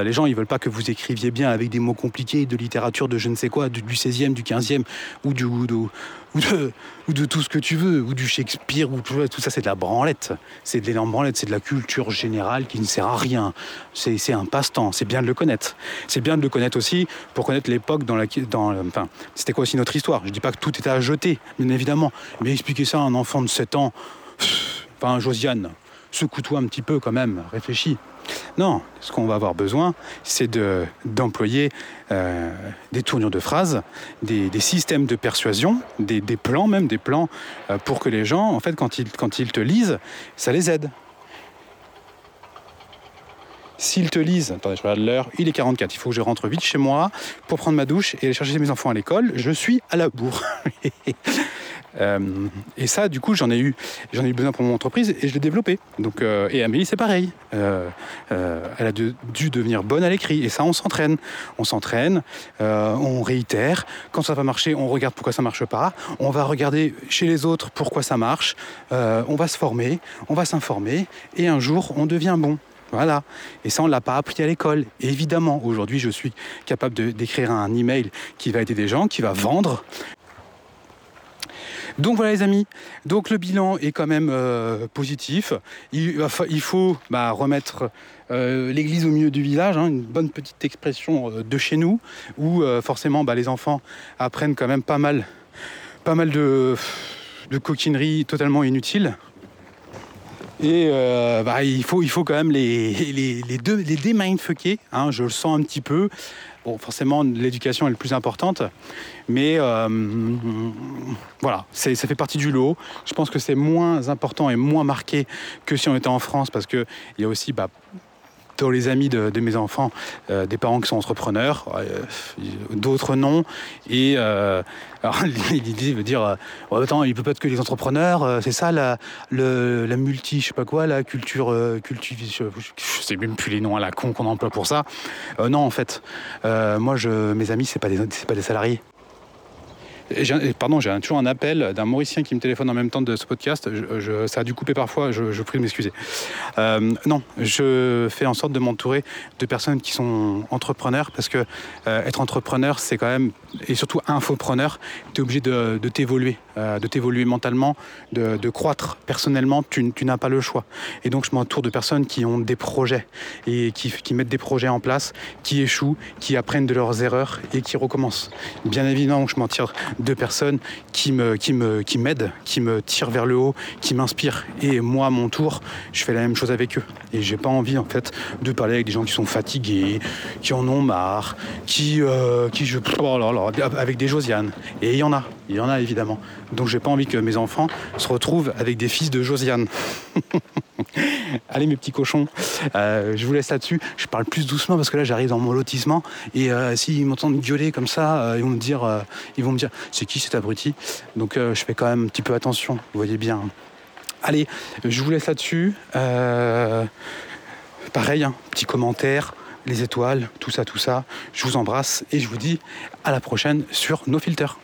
les gens, ils veulent pas que vous écriviez bien avec des mots compliqués, de littérature de je ne sais quoi, du, 16e, du 15e ou du, ou de, ou de tout ce que tu veux, ou du Shakespeare, ou tout, ça, c'est de la branlette. C'est de l'énorme branlette, c'est de la culture générale qui ne sert à rien. C'est un passe-temps, c'est bien de le connaître. C'est bien de le connaître aussi pour connaître l'époque dans laquelle. Enfin, c'était quoi aussi notre histoire? Je dis pas que tout était à jeter, bien évidemment, mais expliquer ça à un enfant de 7 ans, enfin, Josiane, secoue-toi un petit peu quand même, réfléchis. Non, ce qu'on va avoir besoin, c'est d'employer euh, des tournures de phrases, des, systèmes de persuasion, des, plans même, des plans euh, pour que les gens, en fait, quand ils, quand ils te lisent, ça les aide. S'ils te lisent, attendez, je regarde l'heure, il est 44, il faut que je rentre vite chez moi pour prendre ma douche et aller chercher mes enfants à l'école. Je suis à la bourre. *laughs* Euh, et ça, du coup, j'en ai eu, j'en ai eu besoin pour mon entreprise et je l'ai développé. Donc, euh, et Amélie, c'est pareil. Euh, elle a dû devenir bonne à l'écrit. Et ça, on s'entraîne. On s'entraîne, on réitère. Quand ça va marcher, on regarde pourquoi ça marche pas. On va regarder chez les autres pourquoi ça marche. on va se former, on va s'informer. Et un jour, on devient bon. Voilà. Et ça, on ne l'a pas appris à l'école. Évidemment, aujourd'hui, je suis capable d'écrire un email qui va aider des gens, qui va vendre, donc voilà les amis, donc le bilan est quand même euh, positif. Il, faut bah, remettre euh, l'église au milieu du village, hein, une bonne petite expression euh, de chez nous, où forcément bah, les enfants apprennent quand même pas mal, pas mal de, de coquineries totalement inutiles. Et bah, il, faut, quand même les, les, les deux, les démindfucker, hein, je le sens un petit peu. Forcément, l'éducation est le plus importante, mais euh, voilà, ça fait partie du lot. Je pense que c'est moins important et moins marqué que si on était en France, parce qu'il y a aussi bah, les amis de, mes enfants, euh, des parents qui sont entrepreneurs, euh, d'autres non. Et euh, *laughs* l'idée veut dire, attends, il peut pas être que les entrepreneurs, c'est ça la, la multi, je sais pas quoi, la culture, culture je, je, sais même plus les noms à la con qu'on emploie pour ça. non, en fait, moi, je, mes amis, c'est pas pas des salariés pardon, j'ai toujours un appel d'un Mauricien qui me téléphone en même temps de ce podcast. ça a dû couper parfois, je, prie de m'excuser. Euh, non, je fais en sorte de m'entourer de personnes qui sont entrepreneurs parce que euh, être entrepreneur, c'est quand même, et surtout infopreneur, tu es obligé de, t'évoluer, euh, de t'évoluer mentalement, de, croître personnellement. Tu, n'as pas le choix. Et donc, je m'entoure de personnes qui ont des projets et qui, qui mettent des projets en place, qui échouent, qui apprennent de leurs erreurs et qui recommencent. Bien évidemment, je m'en tire deux personnes qui me, qui me, qui m'aident, qui me tirent vers le haut, qui m'inspirent. Et moi, à mon tour, je fais la même chose avec eux. Et j'ai pas envie, en fait, de parler avec des gens qui sont fatigués, qui en ont marre, qui, euh, qui je, oh avec des Josiane. Et il y en a, il y en a évidemment. Donc j'ai pas envie que mes enfants se retrouvent avec des fils de Josiane. *laughs* Allez mes petits cochons, euh, je vous laisse là-dessus. Je parle plus doucement parce que là j'arrive dans mon lotissement et euh, s'ils m'entendent gueuler comme ça, euh, ils vont me dire, ils vont me dire, c'est qui cet abruti? Donc je fais quand même un petit peu attention. Vous voyez bien. Allez, je vous laisse là-dessus. pareil, hein, petit commentaire, les étoiles, tout ça, tout ça. Je vous embrasse et je vous dis à la prochaine sur nos filters.